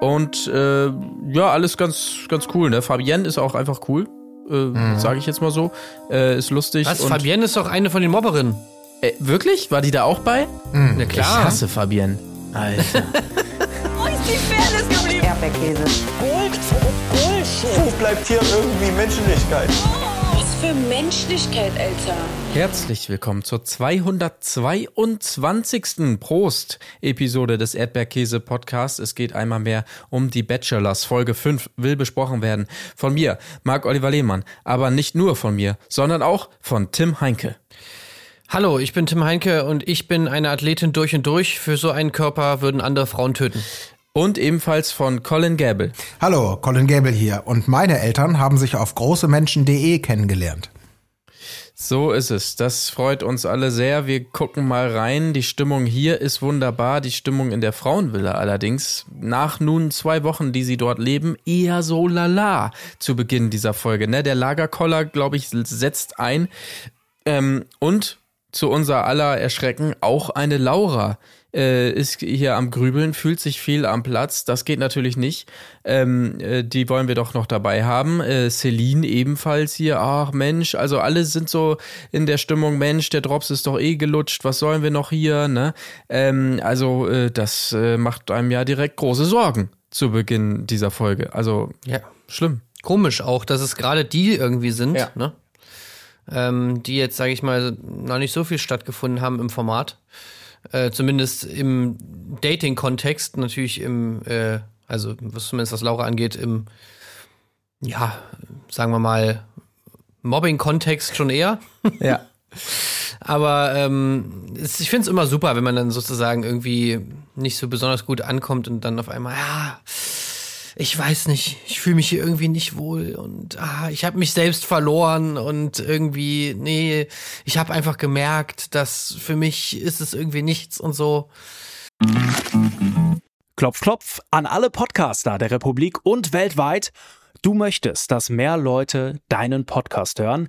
Und äh, ja, alles ganz, ganz cool. Ne? Fabienne ist auch einfach cool, äh, mhm. sage ich jetzt mal so. Äh, ist lustig. Was? Fabienne ist doch eine von den Mobberinnen. Äh, wirklich? War die da auch bei? Mhm. Na klar. Ich hasse Fabienne. Alter. Wo ist die Fairness geblieben? Erdbeerkäse. Gold, Bullshit. Wo bleibt hier irgendwie Menschlichkeit? Was für Menschlichkeit, Alter. Herzlich willkommen zur 222. Prost-Episode des Erdbeerkäse-Podcasts. Es geht einmal mehr um die Bachelors. Folge 5 will besprochen werden. Von mir, Marc-Oliver Lehmann. Aber nicht nur von mir, sondern auch von Tim Heinke. Hallo, ich bin Tim Heinke und ich bin eine Athletin durch und durch. Für so einen Körper würden andere Frauen töten. Und ebenfalls von Colin Gable. Hallo, Colin Gable hier. Und meine Eltern haben sich auf großemenschen.de kennengelernt. So ist es. Das freut uns alle sehr. Wir gucken mal rein. Die Stimmung hier ist wunderbar. Die Stimmung in der Frauenvilla allerdings nach nun zwei Wochen, die sie dort leben, eher so lala zu Beginn dieser Folge. Ne? Der Lagerkoller, glaube ich, setzt ein. Ähm, und zu unser aller Erschrecken auch eine Laura äh, ist hier am Grübeln, fühlt sich viel am Platz. Das geht natürlich nicht. Ähm, äh, die wollen wir doch noch dabei haben. Äh, Celine ebenfalls hier. Ach Mensch, also alle sind so in der Stimmung, Mensch, der Drops ist doch eh gelutscht, was sollen wir noch hier? Ne? Ähm, also äh, das äh, macht einem ja direkt große Sorgen zu Beginn dieser Folge. Also ja, schlimm. Komisch auch, dass es gerade die irgendwie sind. Ja. Ne? ähm, die jetzt, sage ich mal, noch nicht so viel stattgefunden haben im Format. Äh, zumindest im Dating-Kontext, natürlich im, äh, also was zumindest was Laura angeht, im, ja, sagen wir mal, Mobbing-Kontext schon eher. Ja. Aber ähm, ich finde es immer super, wenn man dann sozusagen irgendwie nicht so besonders gut ankommt und dann auf einmal, ja, ich weiß nicht, ich fühle mich hier irgendwie nicht wohl und ah, ich habe mich selbst verloren und irgendwie, nee, ich habe einfach gemerkt, dass für mich ist es irgendwie nichts und so. Klopf, klopf an alle Podcaster der Republik und weltweit. Du möchtest, dass mehr Leute deinen Podcast hören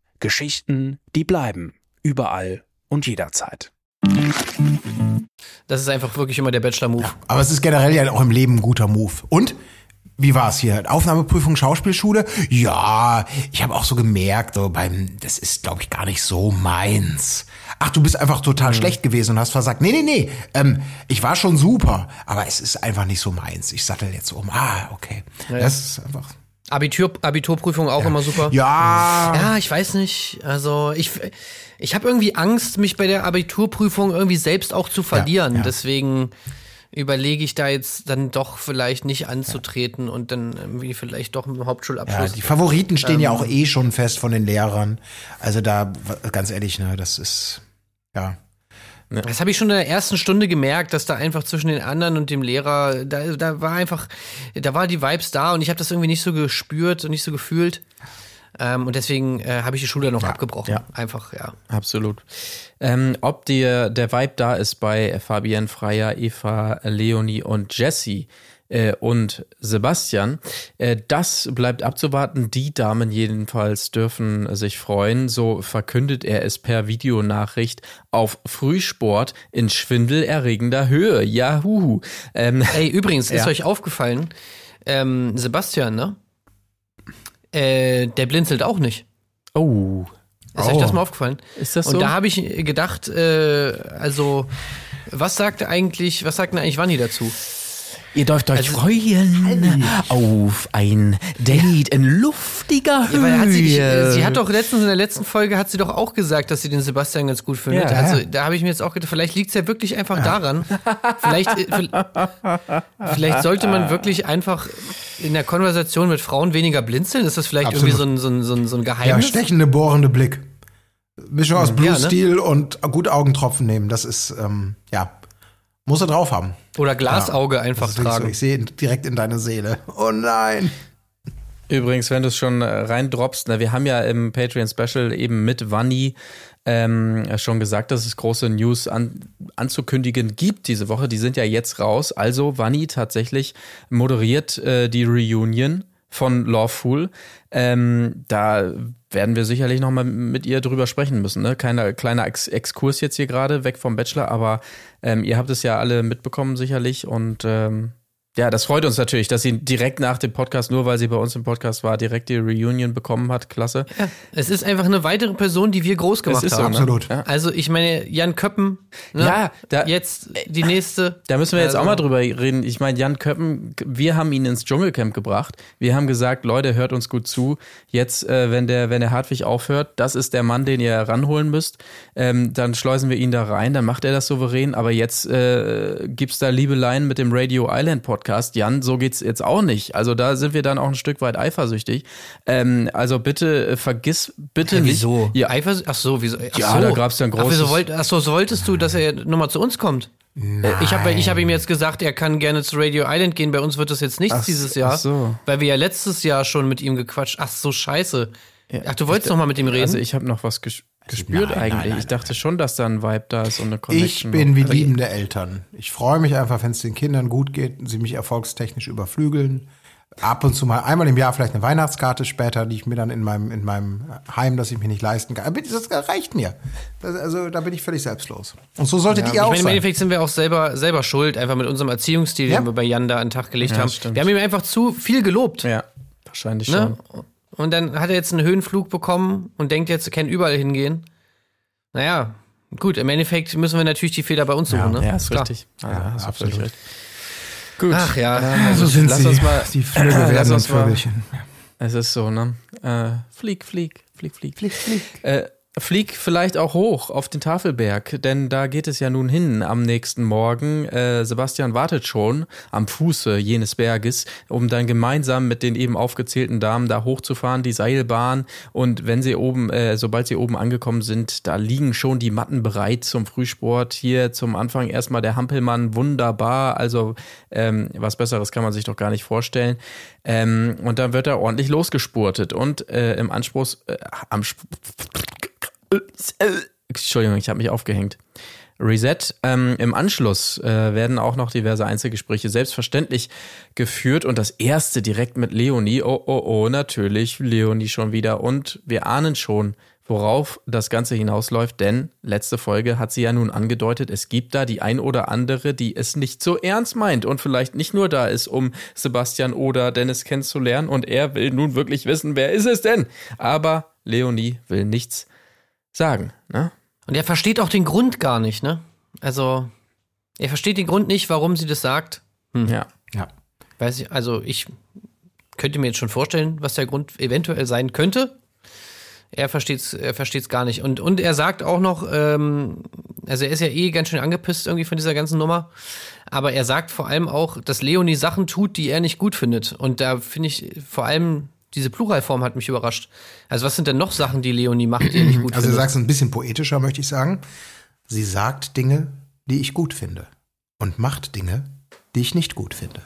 Geschichten, die bleiben. Überall und jederzeit. Das ist einfach wirklich immer der Bachelor-Move. Ja, aber es ist generell ja auch im Leben ein guter Move. Und wie war es hier? Aufnahmeprüfung Schauspielschule? Ja, ich habe auch so gemerkt, so beim, das ist, glaube ich, gar nicht so meins. Ach, du bist einfach total mhm. schlecht gewesen und hast versagt. Nee, nee, nee. Ähm, ich war schon super, aber es ist einfach nicht so meins. Ich sattel jetzt um. Ah, okay. Ja, das ist einfach. Abitur, Abiturprüfung auch ja. immer super. Ja. Ja, ich weiß nicht. Also ich, ich habe irgendwie Angst, mich bei der Abiturprüfung irgendwie selbst auch zu verlieren. Ja, ja. Deswegen überlege ich da jetzt dann doch vielleicht nicht anzutreten und dann irgendwie vielleicht doch im Hauptschulabschluss. Ja, die Favoriten stehen ähm, ja auch eh schon fest von den Lehrern. Also da, ganz ehrlich, ne, das ist, ja. Ne? Das habe ich schon in der ersten Stunde gemerkt, dass da einfach zwischen den anderen und dem Lehrer, da, da war einfach, da war die Vibes da und ich habe das irgendwie nicht so gespürt und nicht so gefühlt. Ähm, und deswegen äh, habe ich die Schule noch ja, abgebrochen. Ja. Einfach, ja. Absolut. Ähm, ob dir der Vibe da ist bei Fabienne Freier, Eva, Leonie und Jessie, äh, und Sebastian. Äh, das bleibt abzuwarten. Die Damen jedenfalls dürfen sich freuen. So verkündet er es per Videonachricht auf Frühsport in schwindelerregender Höhe. Jahu. Ähm, Ey, übrigens, ist ja. euch aufgefallen, ähm, Sebastian, ne? Äh, der blinzelt auch nicht. Oh. Ist oh. euch das mal aufgefallen? Ist das so? Und da habe ich gedacht, äh, also, was sagt eigentlich, was sagt denn eigentlich Wanni dazu? Ihr dürft euch also, freuen auf ein Date in luftiger Höhe. Ja, hat sie, äh, sie, hat doch letztens in der letzten Folge hat sie doch auch gesagt, dass sie den Sebastian ganz gut findet. Ja, also da habe ich mir jetzt auch gedacht, vielleicht liegt es ja wirklich einfach ja. daran. Vielleicht, äh, vielleicht sollte man wirklich einfach in der Konversation mit Frauen weniger blinzeln. Ist das vielleicht Absolut. irgendwie so ein, so, ein, so ein Geheimnis? Ja, stechende, bohrende Blick. Mischung aus Blue ja, ne? Steel und gut Augentropfen nehmen. Das ist, ähm, ja. Muss er drauf haben. Oder Glasauge einfach ist wirklich tragen. So, ich sehe direkt in deine Seele. Oh nein. Übrigens, wenn du es schon äh, reindroppst, na, wir haben ja im Patreon Special eben mit Vanni ähm, schon gesagt, dass es große News an, anzukündigen gibt diese Woche. Die sind ja jetzt raus. Also Vanni tatsächlich moderiert äh, die Reunion von Lawful. Ähm, da werden wir sicherlich noch mal mit ihr drüber sprechen müssen. Ne? Kleiner, kleiner Ex Exkurs jetzt hier gerade, weg vom Bachelor, aber ähm, ihr habt es ja alle mitbekommen sicherlich und ähm, ja, das freut uns natürlich, dass sie direkt nach dem Podcast, nur weil sie bei uns im Podcast war, direkt die Reunion bekommen hat. Klasse. Ja, es ist einfach eine weitere Person, die wir groß gemacht ist so, haben. ne? Absolut. Ja. Also ich meine, Jan Köppen, ne? Ja, da- jetzt die nächste. Da müssen wir jetzt Also- auch mal drüber reden. Ich meine, Jan Köppen, wir haben ihn ins Dschungelcamp gebracht. Wir haben gesagt, Leute, hört uns gut zu. Jetzt, äh, wenn der, wenn der Hartwig aufhört, das ist der Mann, den ihr ranholen müsst. Ähm, dann schleusen wir ihn da rein, dann macht er das souverän. Aber jetzt äh, gibt's da Liebeleien mit dem Radio Island Podcast. Jan, so geht's jetzt auch nicht. Also da sind wir dann auch ein Stück weit eifersüchtig. Ähm, also bitte äh, vergiss bitte Ja, nicht. wieso? Ja, Eifers ach so, wieso? Ach Ja, so. da gab's ja ein Ach, wieso großes- wollt, ach so, so wolltest du, dass er nochmal zu uns kommt? Nein. Ich habe ich hab ihm jetzt gesagt, er kann gerne zu Radio Island gehen. Bei uns wird das jetzt nichts Ach, dieses Jahr. ach so. Weil wir ja letztes Jahr schon mit ihm gequatscht. Ach so, scheiße. Ach, du wolltest noch mal mit ihm reden? Also ich habe noch was ges gespürt nein, eigentlich. nein, nein, ich dachte schon, dass da ein Vibe da ist und eine Ich Connection. bin wie noch. liebende Eltern. Ich freue mich einfach, wenn es den Kindern gut geht und sie mich erfolgstechnisch überflügeln. Ab und zu mal einmal im Jahr vielleicht eine Weihnachtskarte später, die ich mir dann in meinem, in meinem Heim, das ich mir nicht leisten kann. Das reicht mir. Das, also da bin ich völlig selbstlos. Und so solltet ihr ich auch meine, im sein. Endeffekt sind wir auch selber, selber schuld, einfach mit unserem Erziehungsstil, Ja. den wir bei Jan da an den Tag gelegt Ja, haben. stimmt. Wir haben ihm einfach zu viel gelobt. Ja, wahrscheinlich Ne? Und dann hat er jetzt einen Höhenflug bekommen und denkt jetzt, er kann überall hingehen. Naja, gut, im Endeffekt müssen wir natürlich die Fehler bei uns suchen. ne? Ja, ist Klar. richtig. Also, Ja, hast du absolut. recht. Gut. Ach ja. also so sind lass sie. uns mal. die Flügel lass werden uns und mal. Es ist so, ne? Äh, flieg, flieg, flieg, flieg. Flieg, flieg. Äh, flieg vielleicht auch hoch auf den Tafelberg, denn da geht es ja nun hin am nächsten Morgen. Äh, Sebastian wartet schon am Fuße jenes Berges, um dann gemeinsam mit den eben aufgezählten Damen da hochzufahren, die Seilbahn. Und wenn sie oben, äh, sobald sie oben angekommen sind, da liegen schon die Matten bereit zum Frühsport. Hier zum Anfang erstmal der Hampelmann, wunderbar. Also ähm, was Besseres kann man sich doch gar nicht vorstellen. Ähm, und dann wird er ordentlich losgespurtet und äh, im Anspruch, äh, am Sp Entschuldigung, ich habe mich aufgehängt. Reset. Ähm, Im Anschluss äh, werden auch noch diverse Einzelgespräche selbstverständlich geführt und das erste direkt mit Leonie. Oh, oh, oh, natürlich Leonie schon wieder. Und wir ahnen schon, worauf das Ganze hinausläuft, denn letzte Folge hat sie ja nun angedeutet, es gibt da die ein oder andere, die es nicht so ernst meint und vielleicht nicht nur da ist, um Sebastian oder Dennis kennenzulernen und er will nun wirklich wissen, wer ist es denn? Aber Leonie will nichts sagen, ne? Und er versteht auch den Grund gar nicht, ne? Also, er versteht den Grund nicht, warum sie das sagt. Ja. Ja. Weiß ich, also ich könnte mir jetzt schon vorstellen, was der Grund eventuell sein könnte. Er versteht's, er versteht's gar nicht. Und, und er sagt auch noch, ähm, also er ist ja eh ganz schön angepisst irgendwie von dieser ganzen Nummer. Aber er sagt vor allem auch, dass Leonie Sachen tut, die er nicht gut findet. Und da finde ich vor allem diese Pluralform hat mich überrascht. Also was sind denn noch Sachen, die Leonie macht, die nicht gut Also du sagst ein bisschen poetischer, möchte ich sagen. Sie sagt Dinge, die ich gut finde. Und macht Dinge, die ich nicht gut finde.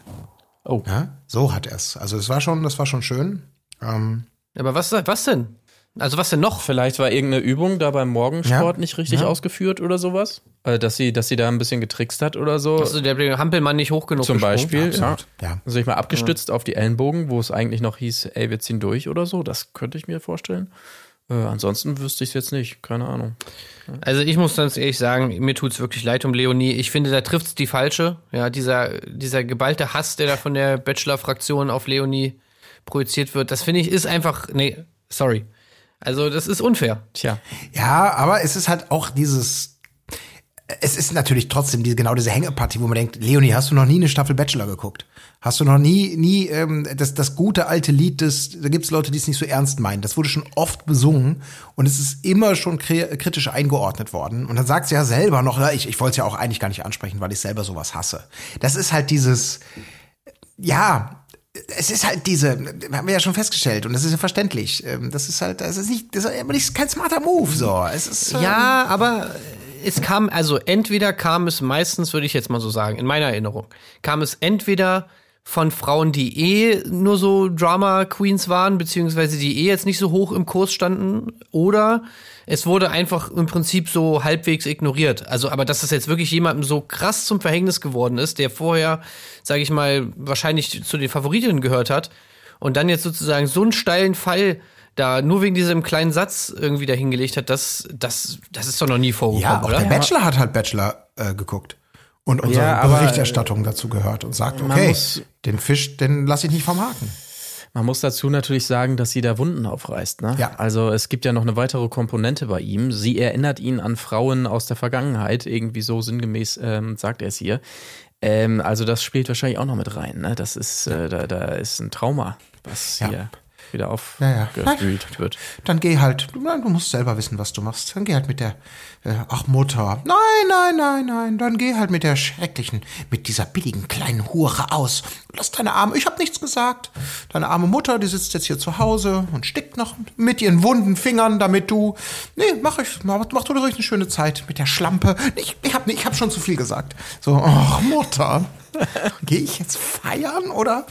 Oh. Ja, so hat er es. Also es war schon, das war schon schön. Ähm, Aber was, was denn? Also was denn noch? Vielleicht war irgendeine Übung da beim Morgensport Ja. nicht richtig Ja. ausgeführt oder sowas. Äh, dass sie, dass sie da ein bisschen getrickst hat oder so. Also der Hampelmann nicht hoch genug Zum gesprungen? Beispiel, ja. Ja. Also ich mal abgestützt auf die Ellenbogen, wo es eigentlich noch hieß, ey, wir ziehen durch oder so. Das könnte ich mir vorstellen. Äh, ansonsten wüsste ich es jetzt nicht. Keine Ahnung. Also ich muss ganz ehrlich sagen, mir tut's wirklich leid um Leonie. Ich finde, da trifft's die falsche. Ja, dieser, dieser geballte Hass, der da von der Bachelor-Fraktion auf Leonie projiziert wird, das finde ich ist einfach, nee, sorry. Also das ist unfair. Tja. Ja, aber es ist halt auch dieses. Es ist natürlich trotzdem diese, genau diese Hängepartie, wo man denkt, Leonie, hast du noch nie eine Staffel Bachelor geguckt? Hast du noch nie, nie ähm, das, das gute alte Lied, das, da gibt's Leute, die es nicht so ernst meinen. Das wurde schon oft besungen und es ist immer schon kri- kritisch eingeordnet worden. Und dann sagt sie ja selber noch, ja, ich, ich wollte es ja auch eigentlich gar nicht ansprechen, weil ich selber sowas hasse. Das ist halt dieses, ja, es ist halt diese, haben wir ja schon festgestellt und das ist ja verständlich. Ähm, Das ist halt, das ist nicht, das ist kein smarter Move so. Es ist ähm, Ja, aber es kam, also entweder kam es meistens, würde ich jetzt mal so sagen, in meiner Erinnerung, kam es entweder von Frauen, die eh nur so Drama Queens waren, beziehungsweise die eh jetzt nicht so hoch im Kurs standen, oder es wurde einfach im Prinzip so halbwegs ignoriert. Also, aber dass das jetzt wirklich jemandem so krass zum Verhängnis geworden ist, der vorher, sage ich mal, wahrscheinlich zu den Favoritinnen gehört hat und dann jetzt sozusagen so einen steilen Fall da nur wegen diesem kleinen Satz irgendwie dahingelegt hat, das, das, das ist doch noch nie vorgekommen, Ja, auch oder? der Bachelor hat halt Bachelor äh, geguckt. Und unsere Ja, aber, Berichterstattung dazu gehört und sagt, okay, muss- den Fisch, den lasse ich nicht vom Haken. Man muss dazu natürlich sagen, dass sie da Wunden aufreißt. Ne? Ja. Also es gibt ja noch eine weitere Komponente bei ihm. Sie erinnert ihn an Frauen aus der Vergangenheit, irgendwie so sinngemäß ähm, sagt er es hier. Ähm, also das spielt wahrscheinlich auch noch mit rein. Ne? Das ist, äh, da, da ist ein Trauma, was Ja. hier wieder Ja, ja. aufgewühlt wird. Dann geh halt, nein, du musst selber wissen, was du machst. Dann geh halt mit der, äh, ach Mutter, nein, nein, nein, nein, dann geh halt mit der schrecklichen, mit dieser billigen kleinen Hure aus. Lass deine arme, ich hab nichts gesagt. Deine arme Mutter, die sitzt jetzt hier zu Hause und stickt noch mit ihren wunden Fingern, damit du, nee, mach ich, mach, mach du doch ruhig eine schöne Zeit mit der Schlampe. Ich, ich hab, ich hab schon zu viel gesagt. So, ach Mutter. Gehe ich jetzt feiern oder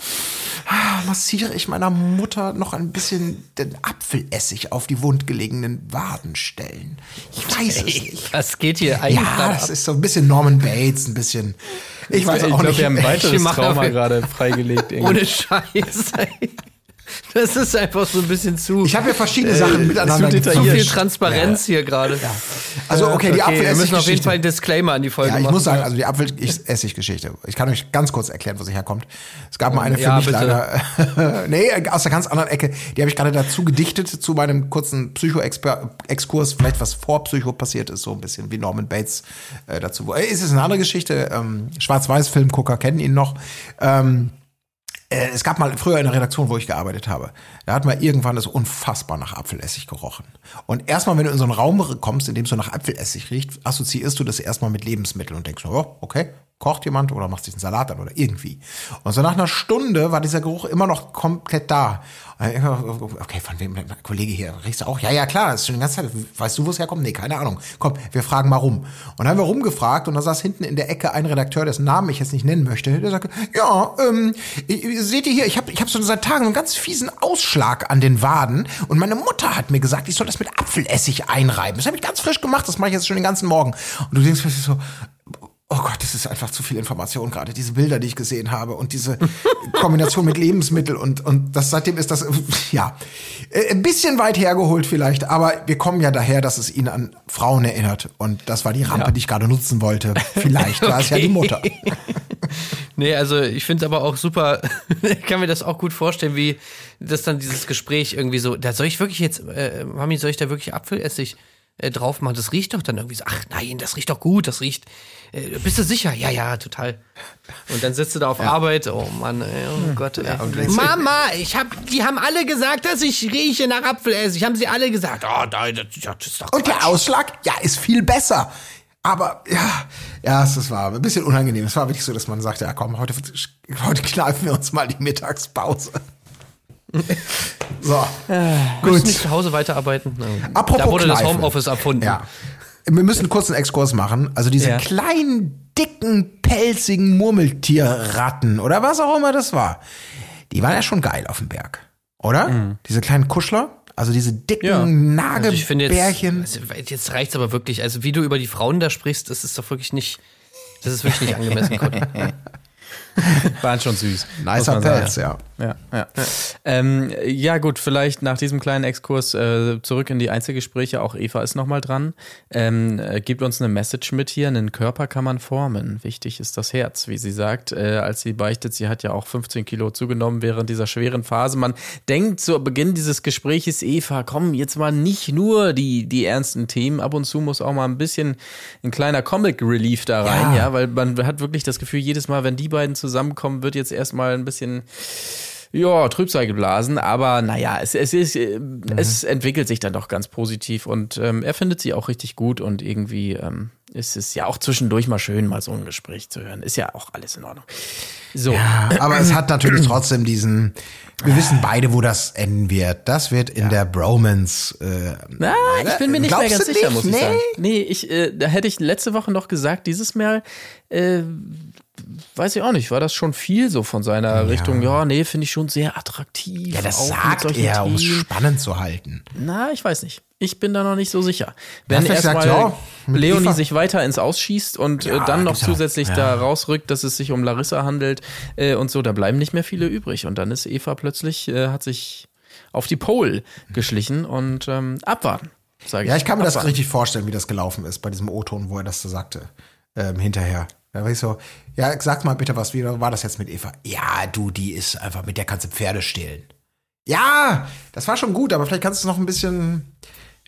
massiere ich meiner Mutter noch ein bisschen den Apfelessig auf die wundgelegenen Wadenstellen? Ich weiß es nicht. Was geht hier eigentlich Ja, das ab? ist so ein bisschen Norman Bates, ein bisschen. Ich weiß ich auch glaube, nicht. wir haben ein Ich weiteres Trauma gerade freigelegt. irgendwie. Ohne Scheiß. Das ist einfach so ein bisschen zu. ich habe ja verschiedene Sachen miteinander zu zu viel. Transparenz hier gerade. Also okay, die wir müssen auf jeden. Fall einen Disclaimer an die Folge Ja, ich machen. muss sagen, also die Apfelessig-Geschichte. Ich kann euch ganz kurz erklären, wo sie herkommt. Es gab mal eine für Ja, mich bitte. leider, nee, aus der ganz anderen Ecke. Die habe ich gerade dazu gedichtet zu meinem kurzen Psycho-Exkurs, vielleicht was vor Psycho passiert ist, so ein bisschen wie Norman Bates äh, dazu. Äh, ist es eine andere Geschichte? Ähm, Schwarz-Weiß-Filmgucker kennen ihn noch. Ähm, äh, es gab mal früher in der Redaktion, wo ich gearbeitet habe, da hat man irgendwann es unfassbar nach Apfelessig gerochen. Und erstmal, wenn du in so einen Raum kommst, in dem es so nach Apfelessig riecht, assoziierst du das erstmal mit Lebensmitteln und denkst, oh, okay, kocht jemand oder macht sich einen Salat an oder irgendwie. Und so nach einer Stunde war dieser Geruch immer noch komplett da. Irgendwann, Okay, von wem, Kollege hier, riechst du auch? Ja, ja, klar, das ist schon die ganze Zeit. Weißt du, wo es herkommt? Nee, keine Ahnung. Komm, wir fragen mal rum. Und dann haben wir rumgefragt und da saß hinten in der Ecke ein Redakteur, dessen Namen ich jetzt nicht nennen möchte, der sagte, ja, ähm, seht ihr hier, ich habe ich hab so seit Tagen einen ganz fiesen Ausschlag an den Waden und meine Mutter hat mir gesagt, ich soll das mit Apfelessig einreiben. Das habe ich ganz frisch gemacht, das mache ich jetzt schon den ganzen Morgen. Und du denkst plötzlich so, Oh Gott, das ist einfach zu viel Information gerade. Diese Bilder, die ich gesehen habe und diese Kombination mit Lebensmittel und, und das seitdem ist das, ja, äh, ein bisschen weit hergeholt vielleicht, aber wir kommen ja daher, dass es ihn an Frauen erinnert und das war die Rampe, die ich gerade nutzen wollte. Vielleicht war es ja die Mutter. Nee, also ich finde es aber auch super, ich kann mir das auch gut vorstellen, wie das dann dieses Gespräch irgendwie so, da soll ich wirklich jetzt, äh, Mami, soll ich da wirklich Apfelessig äh, drauf machen? Das riecht doch dann irgendwie so, ach nein, das riecht doch gut, das riecht, bist du sicher? Ja, ja, total. Und dann sitzt du da auf Arbeit, oh Mann, ey, oh Gott, ey. denkst- Mama, ich hab, die haben alle gesagt, dass ich rieche nach Apfelessig, haben sie alle gesagt, oh nein, das, das ist doch Und der. Ausschlag, ja, ist viel besser. Aber ja, ja, es war ein bisschen unangenehm. Es war wirklich so, dass man sagte, ja komm, heute, heute kneifen wir uns mal die Mittagspause. So, Müssen gut. nicht zu Hause weiterarbeiten? Apropos da wurde das Kneifen. Homeoffice erfunden. Ja. Wir müssen einen kurzen Exkurs machen. Also diese Ja. kleinen, dicken, pelzigen Murmeltierratten oder was auch immer das war, die waren ja schon geil auf dem Berg. Oder? Diese kleinen Kuschler, also diese dicken Ja. Also ich finde jetzt, also jetzt reicht's aber wirklich. Also wie du über die Frauen da sprichst, das ist doch wirklich nicht, das ist wirklich nicht angemessen. Waren schon süß. Nicer. Pelz, ja. Ja, ja. Ähm, ja, gut, vielleicht nach diesem kleinen Exkurs äh, zurück in die Einzelgespräche. Auch Eva ist nochmal dran. Ähm, äh, gibt uns eine Message mit hier. Einen Körper kann man formen. Wichtig ist das Herz, wie sie sagt. Äh, als sie beichtet, sie hat ja auch 15 Kilo zugenommen während dieser schweren Phase. Man denkt zu Beginn dieses Gespräches, Eva, komm, jetzt mal nicht nur die, die ernsten Themen. Ab und zu muss auch mal ein bisschen ein kleiner Comic Relief da rein, Ja. ja, weil man hat wirklich das Gefühl, jedes Mal, wenn die beiden zusammenkommen, wird jetzt erstmal ein bisschen ja, Trübsal geblasen, aber naja, es, es, ist, äh, es entwickelt sich dann doch ganz positiv und ähm, er findet sie auch richtig gut und irgendwie ähm, ist es ja auch zwischendurch mal schön, mal so ein Gespräch zu hören. Ist ja auch alles in Ordnung. So, Ja, aber es hat natürlich trotzdem diesen, Wir wissen beide, wo das enden wird. Das wird in der Bromance. Äh, Na, ich bin mir nicht mehr ganz sicher, nicht? muss ich Nee? sagen. Nee, ich, äh, da hätte ich letzte Woche noch gesagt, dieses Mal, äh, weiß ich auch nicht, war das schon viel so von seiner Richtung, ja, nee, finde ich schon sehr attraktiv. ja, das sagt er, um es spannend zu halten. Na, ich weiß nicht. Ich bin da noch nicht so sicher. Wenn erstmal ja, Leonie Eva- sich weiter ins Ausschießt und Ja, äh, dann noch auch. zusätzlich Ja. da rausrückt, dass es sich um Larissa handelt äh, und so, da bleiben nicht mehr viele übrig. Und dann ist Eva plötzlich, äh, hat sich auf die Pole geschlichen und ähm, abwarten, sage ich. Ja, ich kann mir das Abwarten. richtig vorstellen, wie das gelaufen ist bei diesem O-Ton, wo er das so sagte. Ähm, hinterher. Da war ich so, ja, sag mal bitte was, wie war das jetzt mit Eva? Ja, du, die ist einfach, mit der kannst du Pferde stehlen. Ja, das war schon gut, aber vielleicht kannst du es noch ein bisschen,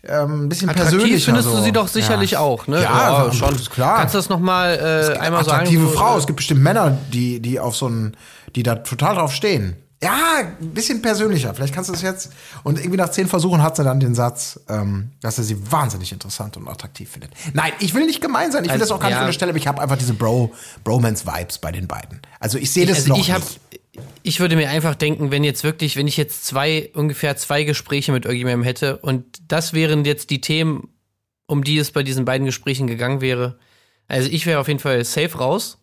ähm, ein bisschen Attraktiv persönlicher. findest so. du sie doch sicherlich ja. auch, ne? Ja, schon, klar. Kannst du das nochmal äh, einmal sagen? attraktive Frau. Es gibt bestimmt Männer, die, die auf so einen, die da total drauf stehen. Ja, ein bisschen persönlicher. Vielleicht kannst du es jetzt. Und irgendwie nach zehn Versuchen hat sie dann den Satz, ähm, dass er sie wahnsinnig interessant und attraktiv findet. Nein, ich will nicht gemein sein. Ich will Also, das auch gar nicht ja. unterstellen, aber ich habe einfach diese Bro, Bromance-Vibes bei den beiden. Also ich sehe das also noch ich hab, nicht. ich würde mir einfach denken, wenn jetzt wirklich, wenn ich jetzt zwei, ungefähr zwei Gespräche mit irgendjemandem hätte und das wären jetzt die Themen, um die es bei diesen beiden Gesprächen gegangen wäre. Also ich wäre auf jeden Fall safe raus.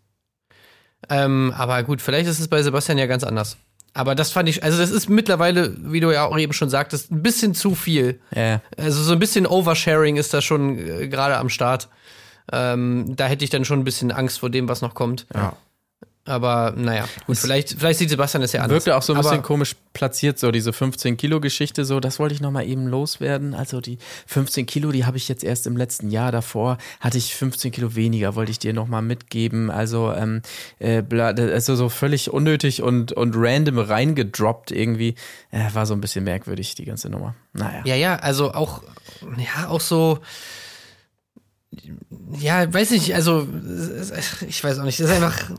Ähm, aber gut, vielleicht ist es bei Sebastian ja ganz anders. Aber das fand ich, also das ist mittlerweile, wie du ja auch eben schon sagtest, ein bisschen zu viel. Ja. Also so ein bisschen Oversharing ist da schon äh, gerade am Start. Ähm, da hätte ich dann schon ein bisschen Angst vor dem, was noch kommt. Ja. Aber naja, gut, vielleicht, vielleicht sieht Sebastian das ja anders. Wirkte auch so ein bisschen Aber komisch platziert, so diese 15 Kilo Geschichte, so, das wollte ich noch mal eben loswerden. Also die 15 Kilo, die habe ich jetzt erst im letzten Jahr davor, hatte ich 15 Kilo weniger, wollte ich dir noch mal mitgeben. Also, ähm, äh, also so völlig unnötig und, und random reingedroppt irgendwie. Äh, war so ein bisschen merkwürdig, die ganze Nummer. Naja. Ja, ja, also auch, ja, auch so, ja, weiß nicht, also, ich weiß auch nicht, das ist einfach,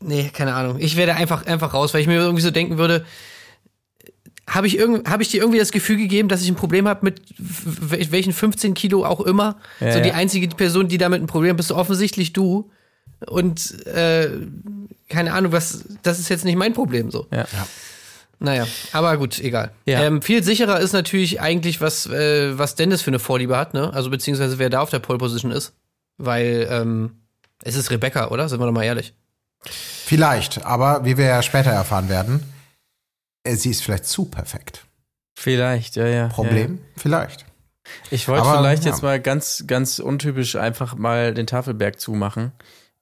nee, keine Ahnung. Ich werde einfach, einfach raus, weil ich mir irgendwie so denken würde, habe ich, irgend, hab ich dir irgendwie das Gefühl gegeben, dass ich ein Problem habe mit welchen 15 Kilo auch immer? Ja, so die ja. einzige Person, die damit ein Problem hat, bist du offensichtlich du. Und äh, keine Ahnung, was, das ist jetzt nicht mein Problem so. Ja. Naja, aber gut, egal. Ja. Ähm, viel sicherer ist natürlich eigentlich, was, äh, was Dennis für eine Vorliebe hat, ne? Also beziehungsweise wer da auf der Pole Position ist. Weil ähm, es ist Rebecca, oder? Sind wir doch mal ehrlich. Vielleicht, aber wie wir ja später erfahren werden, äh, sie ist vielleicht zu perfekt. Vielleicht, ja, ja. Problem? Vielleicht. Ich wollte vielleicht ja. jetzt mal ganz, ganz untypisch einfach mal den Tafelberg zumachen.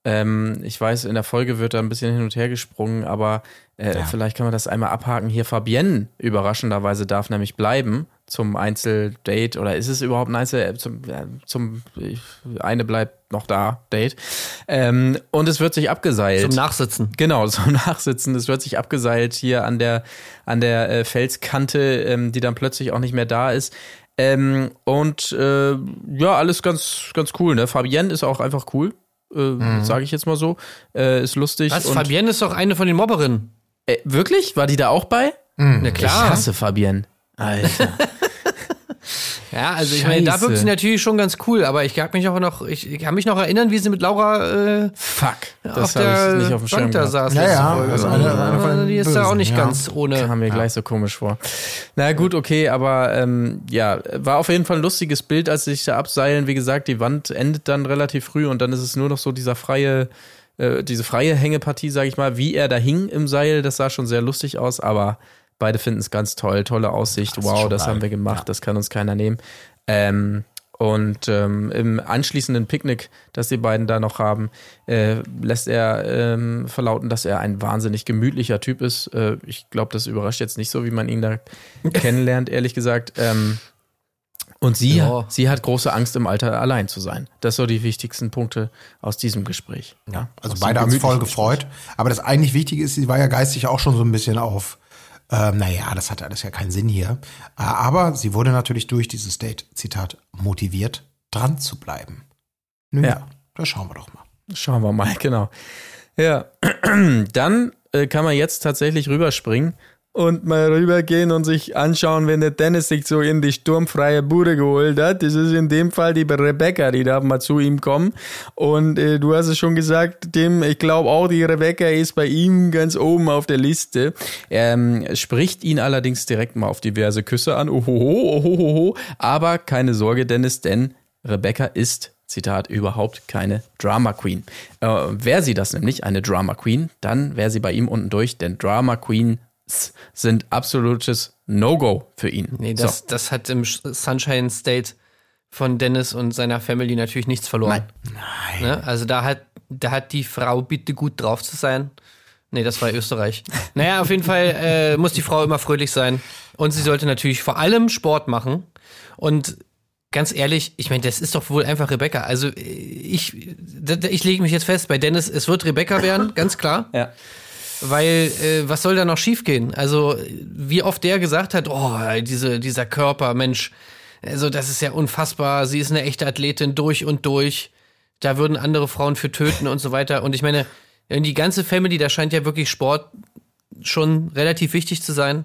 Ähm, ich weiß, in der Folge wird da ein bisschen hin und her gesprungen, aber äh, Ja. vielleicht kann man das einmal abhaken. Hier Fabienne überraschenderweise darf nämlich bleiben zum Einzeldate oder ist es überhaupt ein Einzel äh, zum, äh, zum ich- eine bleibt noch da Date ähm, und es wird sich abgeseilt. Zum Nachsitzen. Genau, zum Nachsitzen. Es wird sich abgeseilt hier an der, an der äh, Felskante, ähm, die dann plötzlich auch nicht mehr da ist. Ähm, und äh, ja, alles ganz, ganz cool. Ne? Fabienne ist auch einfach cool, äh, sage ich jetzt mal so. Äh, ist lustig. Was? und, Fabienne ist doch eine von den Mobberinnen. Äh, wirklich? War die da auch bei? Na Ich klar. hasse Fabienne. Alter. Ja, also ich meine, da Scheiße. wirkt sie natürlich schon ganz cool, aber ich kann mich auch noch, ich, ich kann mich noch erinnern, wie sie mit Laura äh, Fuck. auf Das habe der ich nicht auf dem Schirm Bank da saß. Ja, ja, also eine- eine von den die ist da auch Bösen, nicht ja. ganz ohne. Kam mir gleich so komisch vor. Na gut, okay, aber ähm, ja, war auf jeden Fall ein lustiges Bild, als sie sich da abseilen. Wie gesagt, die Wand endet dann relativ früh und dann ist es nur noch so dieser freie, äh, diese freie Hängepartie, sag ich mal, wie er da hing im Seil. Das sah schon sehr lustig aus, aber beide finden es ganz toll, tolle Aussicht. ist wow, das geil. haben wir gemacht, das kann uns keiner nehmen. Ähm, und ähm, im anschließenden Picknick, das die beiden da noch haben, äh, lässt er ähm, verlauten, dass er ein wahnsinnig gemütlicher Typ ist. Äh, ich glaube, das überrascht jetzt nicht so, wie man ihn da kennenlernt, ehrlich gesagt. Ähm, und sie, Ja. sie hat große Angst, im Alter allein zu sein. Das sind so die wichtigsten Punkte aus diesem Gespräch. Ja, also beide haben es voll gefreut. Aber das eigentlich Wichtige ist, sie war ja geistig auch schon so ein bisschen auf, ähm, naja, das hat alles ja keinen Sinn hier. Äh, Aber sie wurde natürlich durch dieses Date, Zitat, motiviert, dran zu bleiben. Nun Ja. ja, da schauen wir doch mal. Schauen wir mal, genau. Ja, dann äh, kann man jetzt tatsächlich rüberspringen und mal rübergehen und sich anschauen, wenn der Dennis sich so in die sturmfreie Bude geholt hat. Das ist in dem Fall die Rebecca, die darf mal zu ihm kommen. Und äh, du hast es schon gesagt, Tim, ich glaube auch, die Rebecca ist bei ihm ganz oben auf der Liste. Ähm, spricht ihn allerdings direkt mal auf diverse Küsse an. Ohoho, ohoho. Aber keine Sorge, Dennis, denn Rebecca ist Zitat, überhaupt keine Drama Queen. Äh, wäre sie das nämlich, eine Drama Queen, dann wäre sie bei ihm unten durch, denn Drama Queens sind absolutes No-Go für ihn. Nee, das, so. das hat im Sunshine State von Dennis und seiner Family natürlich nichts verloren. Nein. Ne? Also da hat, da hat die Frau bitte gut drauf zu sein. Nee, das war Österreich. naja, auf jeden Fall äh, muss die Frau immer fröhlich sein. Und sie sollte natürlich vor allem Sport machen. Und ganz ehrlich, ich meine, das ist doch wohl einfach Rebecca. Also ich, ich lege mich jetzt fest, bei Dennis, es wird Rebecca werden, ganz klar. Ja. Weil, äh, was soll da noch schiefgehen? Also, wie oft der gesagt hat, oh, diese, dieser Körper, Mensch, also das ist ja unfassbar, sie ist eine echte Athletin durch und durch. Da würden andere Frauen für töten und so weiter. Und ich meine, die ganze Family, da scheint ja wirklich Sport schon relativ wichtig zu sein.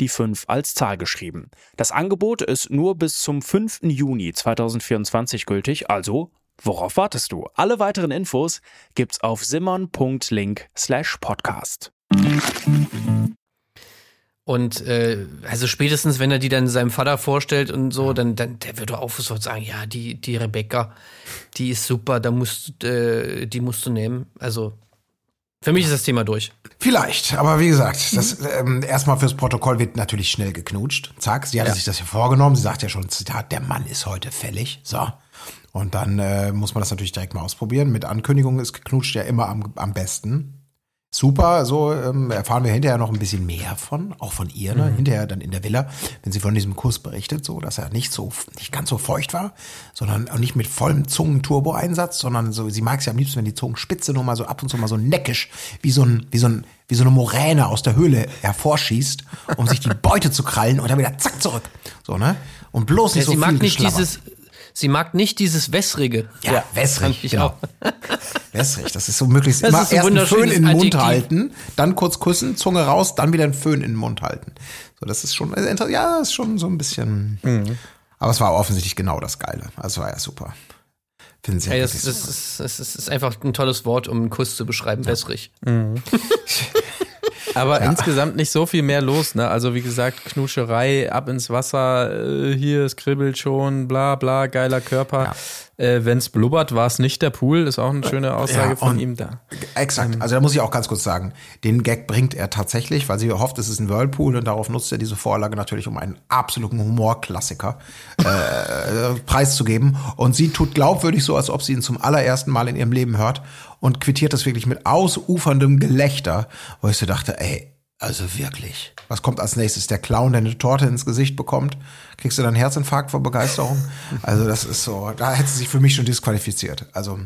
die 5 als Zahl geschrieben. Das Angebot ist nur bis zum 5. Juni 2024 gültig, also worauf wartest du? Alle weiteren Infos gibt's auf simmern.link slash podcast. Und äh, also spätestens, wenn er die dann seinem Vater vorstellt und so, dann, dann der wird doch auch sofort sagen, ja, die, die Rebecca, die ist super, da musst, äh, die musst du nehmen. Also für mich ist das Thema durch. Vielleicht, aber wie gesagt, das ähm, erstmal fürs Protokoll wird natürlich schnell geknutscht. Zack, sie hatte Ja. sich das ja vorgenommen. Sie sagt ja schon, Zitat, der Mann ist heute fällig. So. Und dann äh, muss man das natürlich direkt mal ausprobieren. Mit Ankündigung ist geknutscht ja immer am, am besten. Super, so ähm, erfahren wir hinterher noch ein bisschen mehr von, auch von ihr, ne? hinterher dann in der Villa, wenn sie von diesem Kuss berichtet, so, dass er nicht so, nicht ganz so feucht war, sondern auch nicht mit vollem Zungenturbo-Einsatz, sondern so, sie mag es ja am liebsten, wenn die Zungenspitze nur mal so ab und zu mal so neckisch, wie so ein, wie so ein, wie so eine Moräne aus der Höhle hervorschießt, um sich die Beute zu krallen und dann wieder zack zurück. So, ne? Und bloß Ja, nicht so sie viel mag nicht dieses, sie mag nicht dieses Wässrige. Ja, wässrig, fand ich genau. auch. Wässrig, das ist so möglichst Das immer erst einen Föhn in den Mund Adjektiv. halten, dann kurz küssen, Zunge raus, dann wieder einen Föhn in den Mund halten. So, das ist schon, inter- ja, das ist schon so ein bisschen, Mhm. aber es war offensichtlich genau das Geile. Also war ja super. Finden Sie ja das, das, ist, das, ist, einfach ein tolles Wort, um einen Kuss zu beschreiben, wässrig. Aber insgesamt nicht so viel mehr los, ne? Also wie gesagt, Knuscherei, ab ins Wasser, äh, hier, es kribbelt schon, bla bla, geiler Körper. Äh, wenn's blubbert, war es nicht der Pool, ist auch eine schöne Aussage Ja, von ihm da. Exakt. Also da muss ich auch ganz kurz sagen, den Gag bringt er tatsächlich, weil sie hofft, es ist ein Whirlpool und darauf nutzt er diese Vorlage natürlich, um einen absoluten Humorklassiker äh, preiszugeben. Und sie tut glaubwürdig so, als ob sie ihn zum allerersten Mal in ihrem Leben hört und quittiert das wirklich mit ausuferndem Gelächter, wo ich so dachte, ey, also wirklich. Was kommt als nächstes? Der Clown, der eine Torte ins Gesicht bekommt? Kriegst du dann einen Herzinfarkt vor Begeisterung? Also das ist so, da hätte sie sich für mich schon disqualifiziert. Also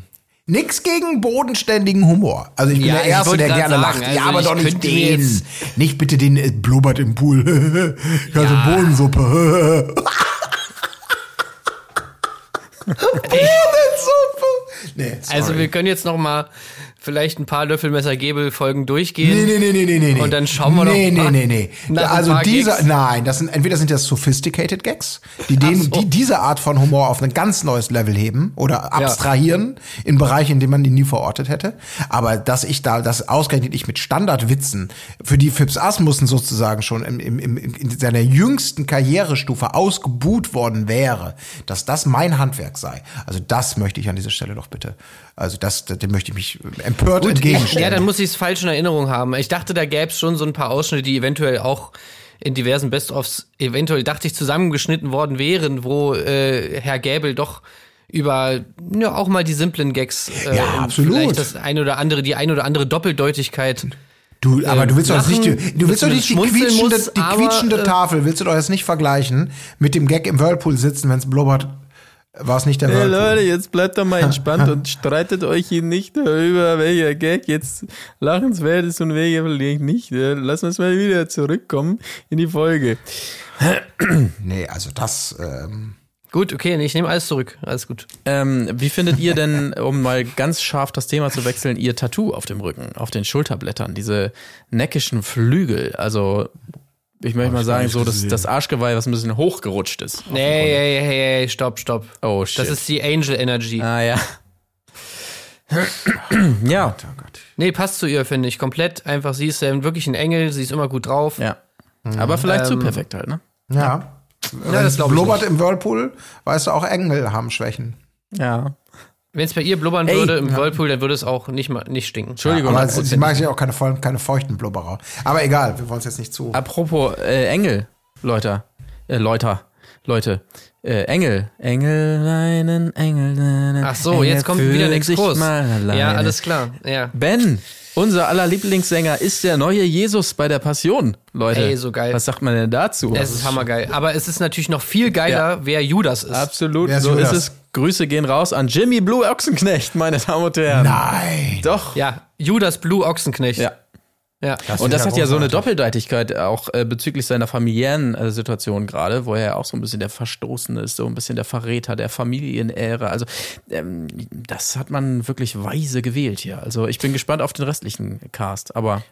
Nix gegen bodenständigen Humor. Also ich bin Ja, der ich Erste, der gerne sagen, lacht. also ja, aber doch nicht den. jetzt- Nicht bitte den äh, blubbert im Pool. ich hatte Ja. Bodensuppe. Nee, sorry. Also wir können jetzt noch mal vielleicht ein paar Löffelmesser-Gebel-Folgen durchgehen. Nee, nee, nee, nee, nee, nee. Und dann schauen wir nee, paar- Nee, nee, nee, ein Also paar diese, Gags. nein, das sind, entweder sind das sophisticated Gags, die, den, so. die diese Art von Humor auf ein ganz neues Level heben oder abstrahieren in Bereiche, in denen man ihn nie verortet hätte. Aber dass ich da, das ausgerechnet ich mit Standardwitzen, für die Phipps Asmussen sozusagen schon im, im, im, in seiner jüngsten Karrierestufe ausgebuht worden wäre, dass das mein Handwerk sei. Also das möchte ich an dieser Stelle doch bitte, also das, dem möchte ich mich empört entgegenstellen. Ja, dann muss ich es falsch in Erinnerung haben. Ich dachte, da gäbe es schon so ein paar Ausschnitte, die eventuell auch in diversen Best-ofs eventuell, dachte ich, zusammengeschnitten worden wären, wo äh, Herr Gäbel doch über ja, auch mal die simplen Gags äh, Ja, absolut. vielleicht das ein oder andere, die ein oder andere Doppeldeutigkeit. Du, aber du willst doch nicht, du willst doch nicht die quietschende, muss, die aber, quietschende äh, Tafel, willst du doch jetzt nicht vergleichen mit dem Gag im Whirlpool sitzen, wenn es blubbert, war es nicht der Hey. Leute, jetzt bleibt doch mal entspannt und streitet euch hier nicht darüber, welcher Gag jetzt lachenswert ist und welcher vielleicht nicht. Lass uns mal wieder zurückkommen in die Folge. Nee, also das, ähm, Gut, okay, nee, ich nehme alles zurück. Alles gut. Ähm, wie findet ihr denn, um mal ganz scharf das Thema zu wechseln, ihr Tattoo auf dem Rücken, auf den Schulterblättern, diese neckischen Flügel? Also, ich möchte mal sagen, so das, das Arschgeweih, was ein bisschen hochgerutscht ist. Nee, hey, hey, hey, stopp, stopp. Oh, shit. Das ist die Angel Energy. Ah, ja. ja, Nee, passt zu ihr, finde ich. Komplett einfach. Sie ist ähm, wirklich ein Engel, sie ist immer gut drauf. ja. Aber vielleicht zu Ähm, perfekt halt, ne? ja. Ja, Wenn das glaube ich. blubbert nicht. im Whirlpool, weißt du auch, Engel haben Schwächen. Ja. Wenn es bei ihr blubbern Ey. würde im Whirlpool, dann würde es auch nicht mal nicht stinken. Entschuldigung. Aber sie, sie mag sich auch keine, keine feuchten Blubberer. Aber egal, wir wollen es jetzt nicht zu. Apropos äh, Engel, Leute, äh, Leute, Leute, äh, Engel, Engel, einen Engel. einen Ach so, Engel jetzt kommt wieder ein Exkurs. Ja, alles klar. Ja. Ben, unser aller Lieblingssänger, ist der neue Jesus bei der Passion, Leute. Ey, so geil. Was sagt man denn dazu? Es ist hammergeil. Aber es ist natürlich noch viel geiler, wer Judas ist. Absolut, Wer ist so Judas? ist es. Grüße gehen raus an Jimmy Blue Ochsenknecht, meine Damen und Herren. Nein. Doch. Ja, Judas Blue Ochsenknecht. Ja. ja. Und das ja hat ja so eine. Doppeldeutigkeit auch äh, bezüglich seiner familiären äh, Situation gerade, wo er ja auch so ein bisschen der Verstoßene ist, so ein bisschen der Verräter der Familienäre. Also ähm, das hat man wirklich weise gewählt hier. Also ich bin gespannt auf den restlichen Cast, aber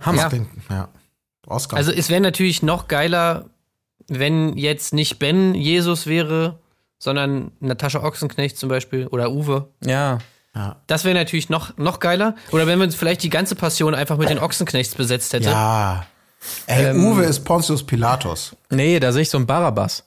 Hammer. Das klingt, ja. Oscar. Also es wäre natürlich noch geiler, wenn jetzt nicht Ben Jesus wäre, sondern Natascha Ochsenknecht zum Beispiel oder Uwe. Ja. Das wäre natürlich noch, noch geiler. Oder wenn man vielleicht die ganze Passion einfach mit den Ochsenknechts besetzt hätte. ja. Ey, Ähm, Uwe ist Pontius Pilatus. Nee, da sehe ich so einen Barabbas.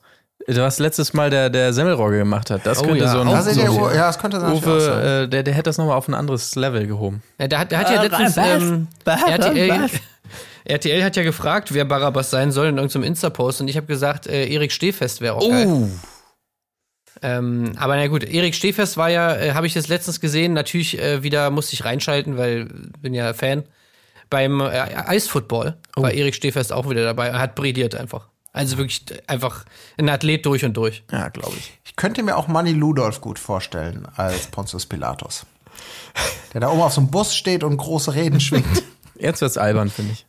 Was letztes Mal der, der Semmelrogge gemacht hat. Das Oh könnte ja, so ein auch Also so der ja, das könnte sein. Uwe, äh, der, der hätte das nochmal auf ein anderes Level gehoben. Ja, der, hat, der hat ja letztens ähm, RTL, RTL hat ja gefragt, wer Barabbas sein soll in irgendeinem Insta-Post und ich habe gesagt, äh, Erik Stehfest wäre auch Oh. geil. Ähm, aber na gut, Erik Stehfest war ja, äh, habe ich das letztens gesehen, natürlich äh, wieder musste ich reinschalten, weil bin ja Fan. Beim äh, Eisfootball war Erik Stehfest auch wieder dabei, er hat brilliert einfach. Also wirklich äh, einfach ein Athlet durch und durch. Ja, glaube ich. Ich könnte mir auch Manny Ludolf gut vorstellen als Pontius Pilatus. Der da oben auf so einem Bus steht und große Reden schwingt. Jetzt wird's albern, finde ich.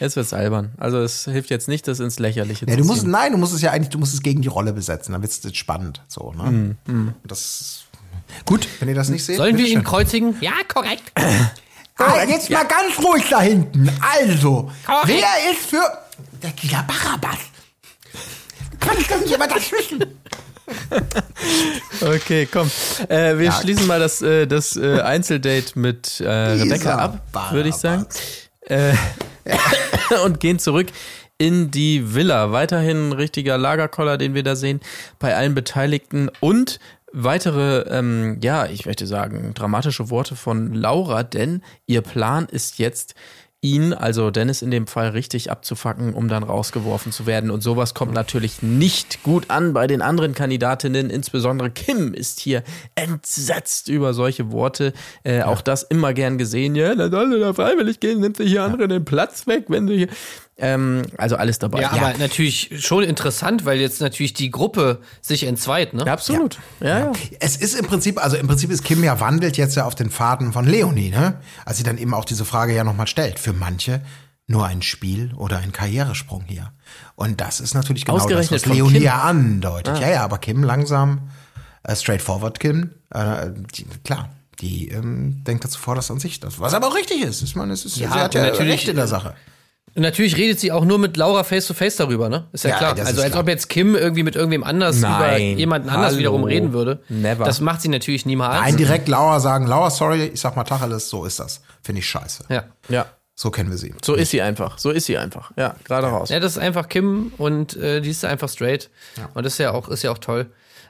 Jetzt wird's albern. Also es hilft jetzt nicht, das ins Lächerliche Ja, zu du musst, ziehen. nein, du musst es ja eigentlich, du musst es gegen die Rolle besetzen, dann wird's spannend. So, ne? Mhm, Das gut, wenn ihr das nicht seht. Sollen wir ihn kreuzigen? Ja, korrekt. Ah, jetzt mal ganz ruhig da hinten. Also, Korrekt. wer ist für der Killer Barabbas? Kann ich doch nicht immer das wissen? Okay, komm. Äh, wir Ja. schließen mal das, äh, das äh, Einzeldate mit äh, Rebecca Dieser ab, würde ich sagen. Und gehen zurück in die Villa. Weiterhin ein richtiger Lagerkoller, den wir da sehen, bei allen Beteiligten und weitere, ähm, ja, ich möchte sagen, dramatische Worte von Laura, denn ihr Plan ist jetzt, ihn, also Dennis in dem Fall, richtig abzufacken, um dann rausgeworfen zu werden. Und sowas kommt natürlich nicht gut an bei den anderen Kandidatinnen. Insbesondere Kim ist hier entsetzt über solche Worte. Äh, Auch das immer gern gesehen. Ja, da soll da freiwillig gehen, nimmt sich hier andere den Platz weg, wenn du hier. Ähm, also alles dabei. Ja, aber natürlich schon interessant, weil jetzt natürlich die Gruppe sich entzweit, ne? Ja, absolut. Ja, ja. Es ist im Prinzip, also im Prinzip ist Kim ja wandelt jetzt ja auf den Faden von Leonie, ne? Als sie dann eben auch diese Frage ja nochmal stellt. Für manche nur ein Spiel oder ein Karrieresprung hier. Und das ist natürlich genau Ausgerechnet das, was Leonie Kim. ja andeutet. Ja, ja, aber Kim langsam, äh, straightforward Kim, äh, die, klar, die ähm, denkt dazu vor, das an sich das. Was aber auch richtig ist. Ich meine, es ist, Ja, sie hat ja natürlich- Recht in der Sache. Und natürlich redet sie auch nur mit Laura face to face darüber, ne? Ist ja, Ja, klar. Also als klar. ob jetzt Kim irgendwie mit irgendwem anders über Nein. jemanden anders Hallo. wiederum reden würde. Never. Das macht sie natürlich niemals. Nein, direkt Laura sagen, Laura, sorry, ich sag mal Tacheles, so ist das. Finde ich scheiße. Ja. Ja, So kennen wir sie. so ist sie einfach. So ist sie einfach. Ja, gerade raus. Ja, das ist einfach Kim und äh, die ist einfach straight. Und das ist ja auch, ist ja auch toll.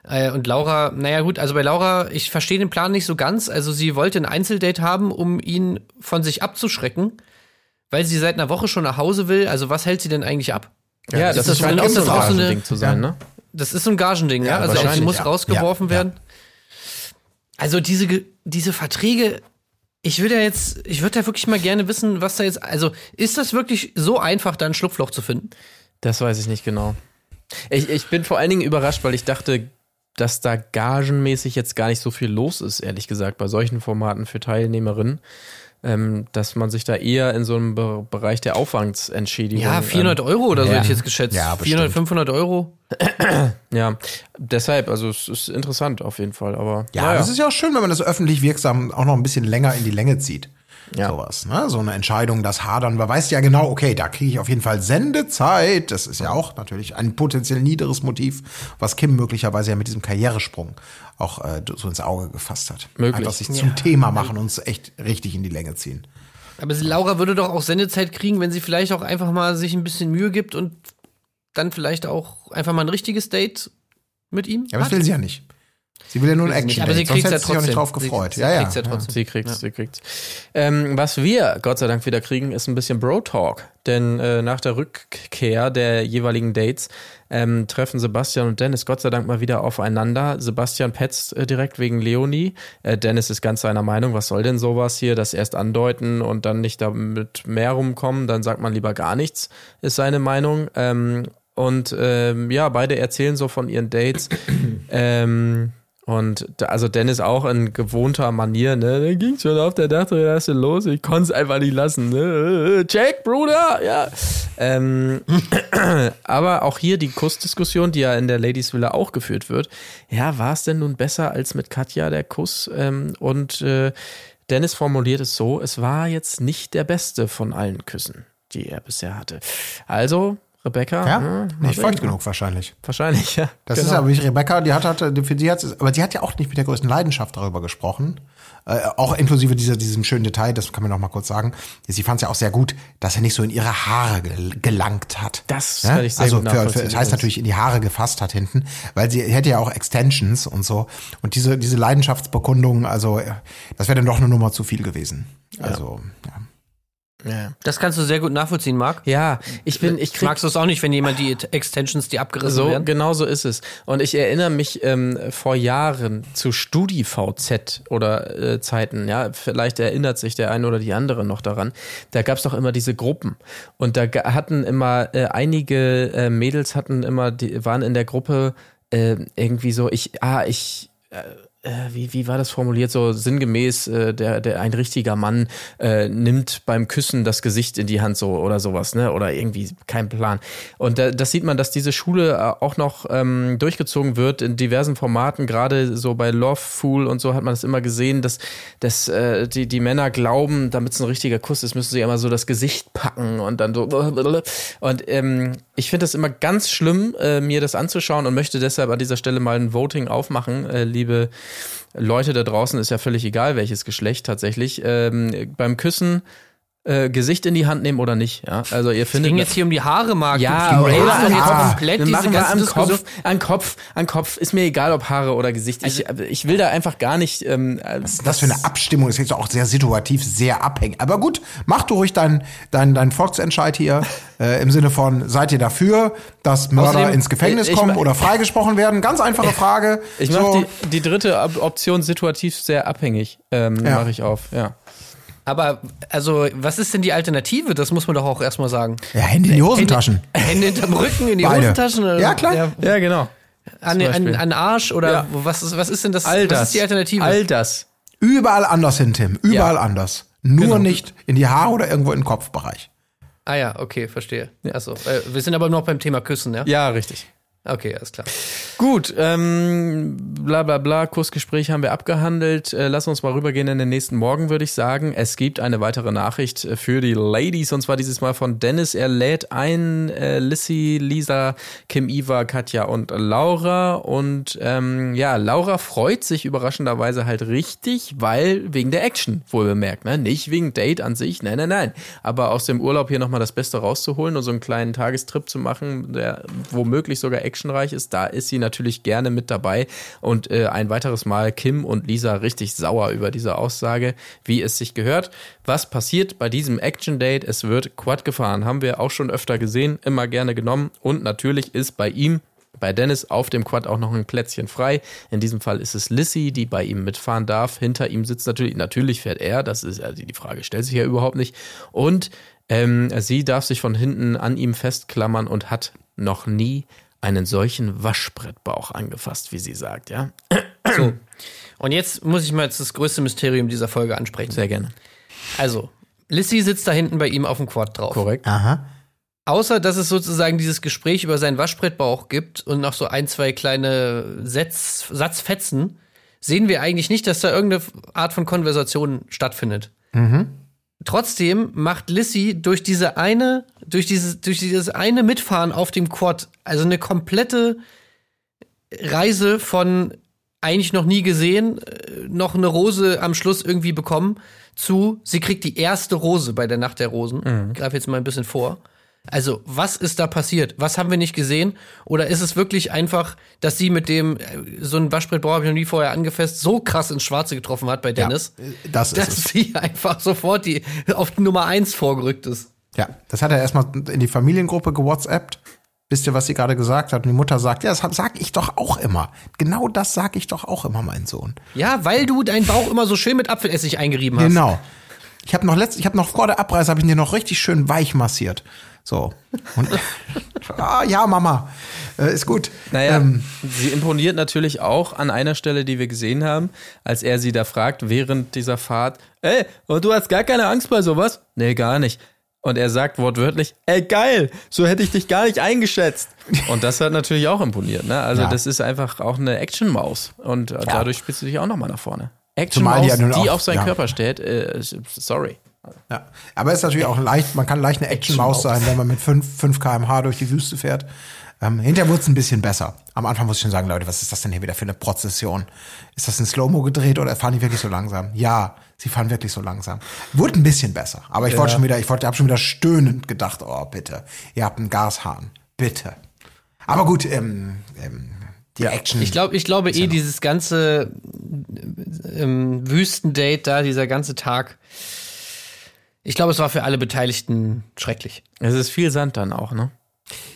Äh, und Laura, naja gut, also bei Laura, ich verstehe den Plan nicht so ganz. Also sie wollte ein Einzeldate haben, um ihn von sich abzuschrecken, weil sie seit einer Woche schon nach Hause will. Also was hält sie denn eigentlich ab? Ja, ist das, das scheint so- auch ist das ein auch so eine- zu sein, ne? Das ist so ein Gagending, ja. Ja, Also sie muss ja. rausgeworfen Ja, ja. werden. Also diese, diese Verträge, ich würde ja jetzt, ich würde ja wirklich mal gerne wissen, was da jetzt, also ist das wirklich so einfach, da ein Schlupfloch zu finden? Das weiß ich nicht genau. Ich, ich bin vor allen Dingen überrascht, weil ich dachte, dass da gagenmäßig jetzt gar nicht so viel los ist, ehrlich gesagt, bei solchen Formaten für Teilnehmerinnen. Ähm, dass man sich da eher in so einem Be Bereich der Aufwandsentschädigung. Ja, 400 Euro oder so ja. hätte ich jetzt geschätzt. Ja, 400, 500 Euro. Ähm, ja, deshalb, also es ist interessant auf jeden Fall, aber. Ja, naja. das ist ja auch schön, wenn man das öffentlich wirksam auch noch ein bisschen länger in die Länge zieht. Ja. Sowas, ne? So eine Entscheidung, das Hadern. Man weiß ja genau, okay, da kriege ich auf jeden Fall Sendezeit. Das ist ja auch natürlich ein potenziell niederes Motiv, was Kim möglicherweise ja mit diesem Karrieresprung auch äh, so ins Auge gefasst hat. Möglich. Einfach sich zum Thema machen und es echt richtig in die Länge ziehen. Aber Laura würde doch auch Sendezeit kriegen, wenn sie vielleicht auch einfach mal sich ein bisschen Mühe gibt und dann vielleicht auch einfach mal ein richtiges Date mit ihm. Ja, aber das will sie ja nicht. Sie will ja nur ein sie Action. aber sie hätte ja sie sich auch nicht trotzdem. drauf Sie- gefreut. sie ja, ja. kriegt's ja trotzdem. Sie kriegt's, sie kriegt's. Ähm, was wir Gott sei Dank wieder kriegen, ist ein bisschen Bro-Talk. Denn äh, nach der Rückkehr der jeweiligen Dates ähm, treffen Sebastian und Dennis Gott sei Dank mal wieder aufeinander. Sebastian petzt äh, direkt wegen Leonie. Äh, Dennis ist ganz seiner Meinung, was soll denn sowas hier? Das erst andeuten und dann nicht damit mehr rumkommen, dann sagt man lieber gar nichts, ist seine Meinung. Ähm, und ähm, ja, beide erzählen so von ihren Dates. ähm, und da, also Dennis auch in gewohnter Manier, ne? Da ging schon auf der Dachterrasse los, ich konnte es einfach nicht lassen, ne? Check, Bruder, ja. Ähm, aber auch hier die Kussdiskussion, die ja in der Ladies Villa auch geführt wird. Ja, war es denn nun besser als mit Katja der Kuss? Ähm, und äh, Dennis formuliert es so, es war jetzt nicht der beste von allen Küssen, die er bisher hatte. Also, Rebecca, Ja, hm, nicht feucht genug wahrscheinlich. Wahrscheinlich, ja. Das Genau. ist aber nicht Rebecca, die hat, hat für die hat, aber die hat ja auch nicht mit der größten Leidenschaft darüber gesprochen. Äh, auch inklusive dieser, diesem schönen Detail, das kann man noch mal kurz sagen. Sie fand es ja auch sehr gut, dass er nicht so in ihre Haare gel gelangt hat. Das ja? kann ich sehr also gut für, für, das heißt natürlich in die Haare gefasst hat hinten, weil sie hätte ja auch Extensions und so. Und diese, diese Leidenschaftsbekundung, also das wäre dann doch eine Nummer zu viel gewesen. Also, ja. ja. Das kannst du sehr gut nachvollziehen, Marc. Ja, ich bin, ich krieg Magst du es auch nicht, wenn jemand die Extensions, die abgerissen so, werden? genau so ist es. Und ich erinnere mich ähm, vor Jahren zu StudiVZ oder äh, Zeiten, ja, vielleicht erinnert sich der eine oder die andere noch daran. Da gab's doch immer diese Gruppen. Und da hatten immer äh, einige äh, Mädels hatten immer, die waren in der Gruppe äh, irgendwie so, ich, ah, ich, äh, wie, wie war das formuliert? So sinngemäß, äh, der, der ein richtiger Mann äh, nimmt beim Küssen das Gesicht in die Hand so oder sowas, ne? Oder irgendwie kein Plan. Und da, das sieht man, dass diese Schule äh, auch noch ähm, durchgezogen wird in diversen Formaten, gerade so bei Love Fool und so hat man das immer gesehen, dass, dass äh, die, die Männer glauben, damit es ein richtiger Kuss ist, müssen sie immer so das Gesicht packen und dann so. Und ähm, ich finde das immer ganz schlimm, äh, mir das anzuschauen und möchte deshalb an dieser Stelle mal ein Voting aufmachen, äh, liebe Leute da draußen, ist ja völlig egal, welches Geschlecht tatsächlich. Ähm, beim Küssen äh, Gesicht in die Hand nehmen oder nicht. Ja? Also ihr Es findet ging jetzt hier um die Haare, Marc. ja, an doch jetzt komplett Wir diese machen ganze an. Kopf, an Kopf, an Kopf. Ist mir egal, ob Haare oder Gesicht. Ich, ich will da einfach gar nicht. Ähm, Was ist das für eine Abstimmung? Das ist jetzt auch sehr situativ, sehr abhängig. Aber gut, mach du ruhig deinen dein, dein Volksentscheid hier äh, im Sinne von, seid ihr dafür, dass Mörder Außerdem, ins Gefängnis ich- ich kommen oder freigesprochen werden? Ganz einfache Frage. Ich So, mache die, die dritte Op- Option situativ sehr abhängig. Ähm, Ja. Mache ich auf. Ja. Aber, also, was ist denn die Alternative? Das muss man doch auch erstmal sagen. ja, Hände in die Hosentaschen. Hände hinterm Rücken, in die Beide. Hosentaschen? Oder? Ja, klar. Ja, genau. An, an, an Arsch? Oder Ja. was, ist, was ist denn das? All das. Was ist die Alternative? All das. Überall anders hin, Tim. Überall anders. Nur Genau. nicht in die Haare oder irgendwo den Kopfbereich. ah ja, okay, verstehe. Achso. Äh, wir sind aber noch beim Thema Küssen, ja? Ja, richtig. Okay, alles klar. Gut, ähm, bla bla bla, Kursgespräch haben wir abgehandelt. Äh, lass uns mal rübergehen in den nächsten Morgen, würde ich sagen. Es gibt eine weitere Nachricht äh, für die Ladies und zwar dieses Mal von Dennis. Er lädt ein äh, Lissy, Lisa, Kim, Iva, Katja und Laura. Und ähm, ja, Laura freut sich überraschenderweise halt richtig, weil wegen der Action, wohl bemerkt, ne? Nicht wegen Date an sich, nein, nein, nein. Aber aus dem Urlaub hier nochmal das Beste rauszuholen und so einen kleinen Tagestrip zu machen, der womöglich sogar actionreich ist, da ist sie natürlich gerne mit dabei. Und äh, ein weiteres Mal Kim und Lisa richtig sauer über diese Aussage, wie es sich gehört. Was passiert bei diesem Action-Date? Es wird Quad gefahren, haben wir auch schon öfter gesehen, immer gerne genommen. Und natürlich ist bei ihm bei Dennis auf dem Quad auch noch ein Plätzchen frei. In diesem Fall ist es Lissy, die bei ihm mitfahren darf. Hinter ihm sitzt natürlich, natürlich fährt er, das ist also die Frage, stellt sich ja überhaupt nicht. Und ähm, sie darf sich von hinten an ihm festklammern und hat noch nie einen solchen Waschbrettbauch angefasst, wie sie sagt, ja? So. Und jetzt muss ich mal jetzt das größte Mysterium dieser Folge ansprechen. Sehr gerne. Also, Lissy sitzt da hinten bei ihm auf dem Quad drauf. Korrekt. Aha. Außer, dass es sozusagen dieses Gespräch über seinen Waschbrettbauch gibt und noch so ein, zwei kleine Setz, Satzfetzen, sehen wir eigentlich nicht, dass da irgendeine Art von Konversation stattfindet. Trotzdem macht Lissy durch diese eine, durch dieses, durch dieses eine Mitfahren auf dem Quad, also eine komplette Reise von eigentlich noch nie gesehen, äh, noch eine Rose am Schluss irgendwie bekommen, zu sie kriegt die erste Rose bei der Nacht der Rosen. Ich greife jetzt mal ein bisschen vor. Also, was ist da passiert? Was haben wir nicht gesehen? Oder ist es wirklich einfach, dass sie mit dem, äh, so ein Waschbrettbauer habe ich noch nie vorher angefasst, so krass ins Schwarze getroffen hat bei Dennis, das ist dass es. sie einfach sofort die, auf die Nummer eins vorgerückt ist? Ja, das hat er erstmal in die Familiengruppe gewhatsappt. Wisst ihr, was sie gerade gesagt hat? Und die Mutter sagt, ja, das sag ich doch auch immer. Genau das sag ich doch auch immer, mein Sohn. Ja, weil du deinen Bauch immer so schön mit Apfelessig eingerieben hast. Genau. Ich habe noch letzt, ich habe noch vor der Abreise habe ich ihn dir noch richtig schön weich massiert. So. Und ah, ja, Mama, äh, ist gut. Naja, Ähm, sie imponiert natürlich auch an einer Stelle, die wir gesehen haben, als er sie da fragt, während dieser Fahrt, ey, und du hast gar keine Angst bei sowas? Nee, gar nicht. Und er sagt wortwörtlich, ey, geil, so hätte ich dich gar nicht eingeschätzt. Und das hat natürlich auch imponiert, ne? Also Ja. das ist einfach auch eine Action-Maus. Und dadurch spielst du dich auch nochmal nach vorne. Action-Maus, die ja die auf seinen ja. Körper steht, äh, sorry. Ja. Aber es ist natürlich auch leicht, man kann leicht eine Action-Maus sein, wenn man mit 5, 5 km/h durch die Wüste fährt. Ähm, hinterher wurde es ein bisschen besser. Am Anfang muss ich schon sagen, Leute, was ist das denn hier wieder für eine Prozession? Ist das in Slow-Mo gedreht oder fahren die wirklich so langsam? Ja, sie fahren wirklich so langsam. Wurde ein bisschen besser. Aber ich wollte schon wieder, ich wollte, habe schon wieder stöhnend gedacht, oh bitte, ihr habt einen Gashahn, bitte. Aber gut, ähm, ähm, die Action. Ich glaube, ich glaube eh, dieses ganze ähm, Wüstendate da, dieser ganze Tag, ich glaube, es war für alle Beteiligten schrecklich. Es ist viel Sand dann auch, ne?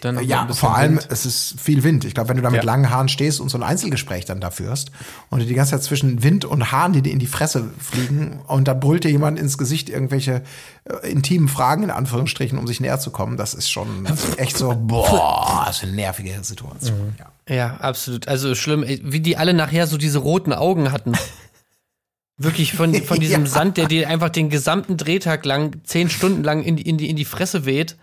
Dann Ja, vor allem, Wind. es ist viel Wind. Ich glaube, wenn du da mit Ja. langen Haaren stehst und so ein Einzelgespräch dann da führst und du die ganze Zeit zwischen Wind und Haaren, die dir in die Fresse fliegen und dann brüllt dir jemand ins Gesicht irgendwelche äh, intimen Fragen, in Anführungsstrichen, um sich näher zu kommen, das ist schon echt so, boah, das ist eine nervige Situation. Ja. Ja, absolut. Also schlimm, wie die alle nachher so diese roten Augen hatten. Wirklich von, von diesem Ja. Sand, der dir einfach den gesamten Drehtag lang, zehn Stunden lang in die, in die, in die Fresse weht.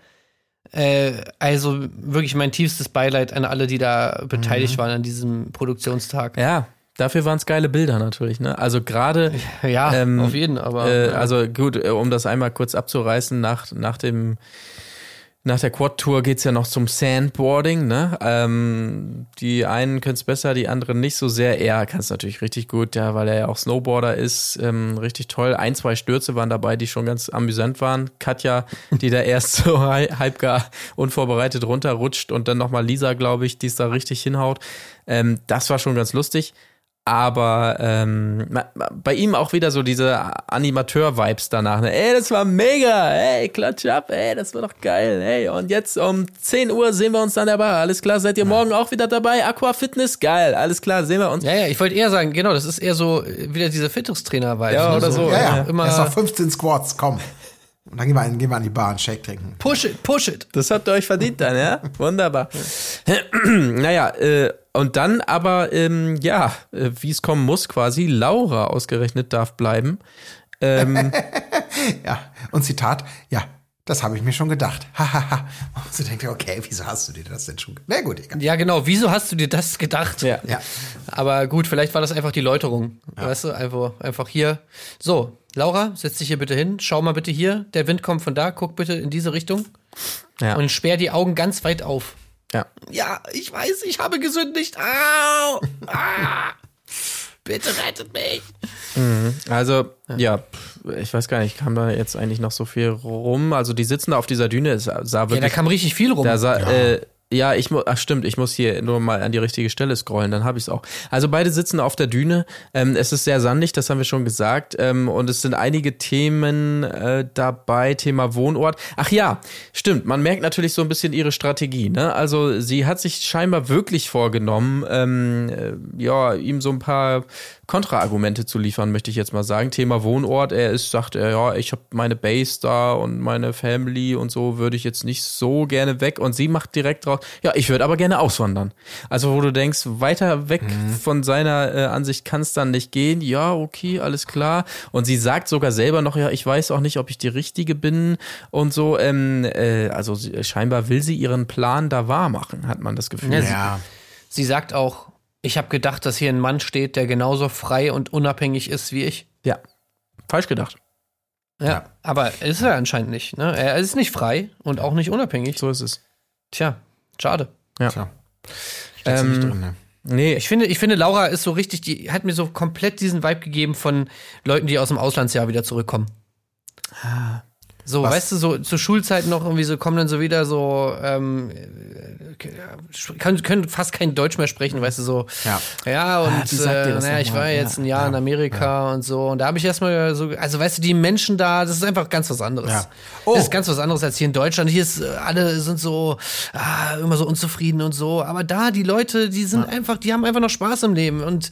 Äh, also wirklich mein tiefstes Beileid an alle, die da beteiligt waren an diesem Produktionstag. Ja, dafür waren es geile Bilder natürlich, ne? Also gerade Ja, Ähm, auf jeden, aber. Äh, ja. also gut, äh, um das einmal kurz abzureißen, nach, nach dem nach der Quad-Tour geht's ja noch zum Sandboarding, ne? Ähm, die einen können es besser, die anderen nicht so sehr. Er kann es natürlich richtig gut, ja, weil er ja auch Snowboarder ist. Ähm, richtig toll. Ein, zwei Stürze waren dabei, die schon ganz amüsant waren. Katja, die da erst so hal- halb gar unvorbereitet runterrutscht und dann nochmal Lisa, glaube ich, die es da richtig hinhaut. Ähm, das war schon ganz lustig. Aber ähm, bei ihm auch wieder so diese Animateur-Vibes danach. Ne? Ey, das war mega. Ey, klatsch ab. Ey, das war doch geil. Ey, und jetzt um 10 Uhr sehen wir uns dann dabei. Alles klar, seid ihr morgen auch wieder dabei? Aqua Fitness, geil. Alles klar, sehen wir uns. ja, ja, ich wollte eher sagen, genau, das ist eher so wieder diese Fitnesstrainer-Vibes. Ja, ne? oder so, Ja, ja, Immer erst noch 15 Squats, komm. Und dann gehen wir, an- gehen wir an die Bar und Shake trinken. push it, push it. Das habt ihr euch verdient dann, ja? Wunderbar. naja, äh, und dann aber, ähm, ja, äh, wie es kommen muss quasi, Laura ausgerechnet darf bleiben. Ähm, Ja, und Zitat, ja, Das habe ich mir schon gedacht. Hahaha. Und so denkt ihr, okay, wieso hast du dir das denn schon? Na gut, egal. Ja, genau. Wieso hast du dir das gedacht? Ja. Ja. Aber gut, vielleicht war das einfach die Läuterung. Weißt du, einfach, einfach hier. So, Laura, setz dich hier bitte hin. Schau mal bitte hier. Der Wind kommt von da. Guck bitte in diese Richtung. Ja. Und sperr die Augen ganz weit auf. Ja. Ja, ich weiß, ich habe gesündigt. Au! Ah! Bitte rettet mich. Also, ja, pf, ich weiß gar nicht, kam da jetzt eigentlich noch so viel rum? Also, die sitzen da auf dieser Düne, es sah Ja, wirklich. da kam richtig viel rum. da sah, ja. Äh, ja, ich muss, ach stimmt, ich muss hier nur mal an die richtige Stelle scrollen, dann habe ich es auch. Also beide sitzen auf der Düne. Ähm, es ist sehr sandig, das haben wir schon gesagt. Ähm, und es sind einige Themen äh, dabei, Thema Wohnort. Ach ja, stimmt. Man merkt natürlich so ein bisschen ihre Strategie. Ne? Also sie hat sich scheinbar wirklich vorgenommen, ähm, äh, ja, ihm so ein paar Kontraargumente zu liefern, möchte ich jetzt mal sagen. Thema Wohnort, er ist, sagt er, ja, ich habe meine Base da und meine Family und so würde ich jetzt nicht so gerne weg. Und sie macht direkt drauf, ja, ich würde aber gerne auswandern. Also wo du denkst, weiter weg von seiner äh, Ansicht kann es dann nicht gehen. Ja, okay, alles klar. Und sie sagt sogar selber noch, ja, ich weiß auch nicht, ob ich die Richtige bin und so. Ähm, äh, also sie, scheinbar will sie ihren Plan da wahr machen, hat man das Gefühl. Ja, sie- Ja. Sie sagt auch, ich habe gedacht, dass hier ein Mann steht, der genauso frei und unabhängig ist wie ich. ja. Falsch gedacht. Ja, aber ist er anscheinend nicht. Ne? Er ist nicht frei und auch nicht unabhängig. So ist es. Tja, schade. Ja. Tja. Du nicht Ähm, drin, ne? Nee, Ich finde, ich finde, Laura ist so richtig, die hat mir so komplett diesen Vibe gegeben von Leuten, die aus dem Auslandsjahr wieder zurückkommen. So, Was? weißt du, so zur Schulzeit noch irgendwie so kommen dann so wieder so, ähm, äh, können, können fast kein Deutsch mehr sprechen, weißt du, so. Ja. Ja, und wie sagt ihr äh, naja, ich war Ja, jetzt ein Jahr ja, in Amerika und so. Und da habe ich erstmal so, also weißt du, die Menschen da, das ist einfach ganz was anderes. Ja. Oh. Das ist ganz was anderes als hier in Deutschland. Hier ist, äh, alle sind so, ah, immer so unzufrieden und so. Aber da, die Leute, die sind einfach, die haben einfach noch Spaß im Leben. Und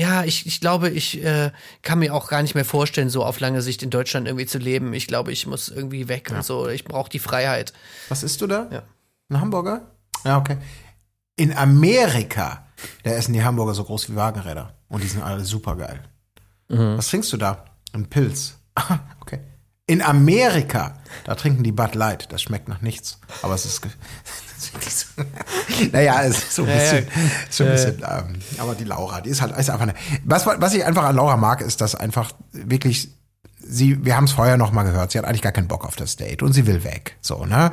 ja, ich, ich glaube, ich äh, kann mir auch gar nicht mehr vorstellen, so auf lange Sicht in Deutschland irgendwie zu leben. Ich glaube, ich muss irgendwie weg und so. Ich brauche die Freiheit. Was isst du da? Ja. Ein Hamburger? Ja, okay. In Amerika, da essen die Hamburger so groß wie Wagenräder. Und die sind alle super geil. Was trinkst du da? Ein Pilz. Okay. In Amerika, da trinken die Bud Light. Das schmeckt nach nichts. Aber es ist. naja, es ist so ein Ja, ja. bisschen. So ein bisschen ähm, aber die Laura, die ist halt ist einfach eine. Was, was ich einfach an Laura mag, ist, dass einfach wirklich sie, wir haben es vorher noch mal gehört, sie hat eigentlich gar keinen Bock auf das Date und sie will weg. So, ne?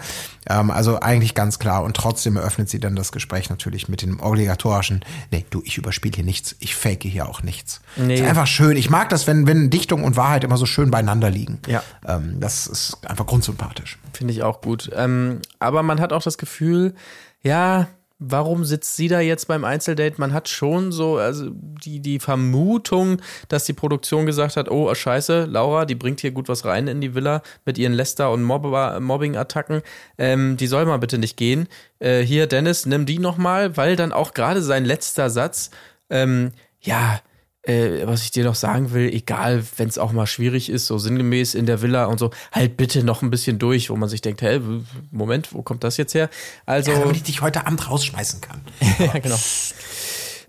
Ähm, also eigentlich ganz klar. Und trotzdem eröffnet sie dann das Gespräch natürlich mit dem obligatorischen, nee, du, ich überspiele hier nichts, ich fake hier auch nichts. Nee. Ist einfach schön. Ich mag das, wenn, wenn Dichtung und Wahrheit immer so schön beieinander liegen. Ja. Ähm, das ist einfach grundsympathisch. Finde ich auch gut. Ähm, aber man hat auch das Gefühl, ja, warum sitzt sie da jetzt beim Einzeldate? Man hat schon so, also die, die Vermutung, dass die Produktion gesagt hat, oh, scheiße, Laura, die bringt hier gut was rein in die Villa mit ihren Läster- und Mobber- Mobbing-Attacken. Ähm, die soll mal bitte nicht gehen. Äh, hier, Dennis, nimm die noch mal, weil dann auch gerade sein letzter Satz, ähm, ja, äh, was ich dir noch sagen will, egal, wenn es auch mal schwierig ist, so sinngemäß in der Villa und so, halt bitte noch ein bisschen durch, wo man sich denkt, hä, w- Moment, wo kommt das jetzt her? Also, Ja, damit ich dich heute Abend rausschmeißen kann. ja, genau.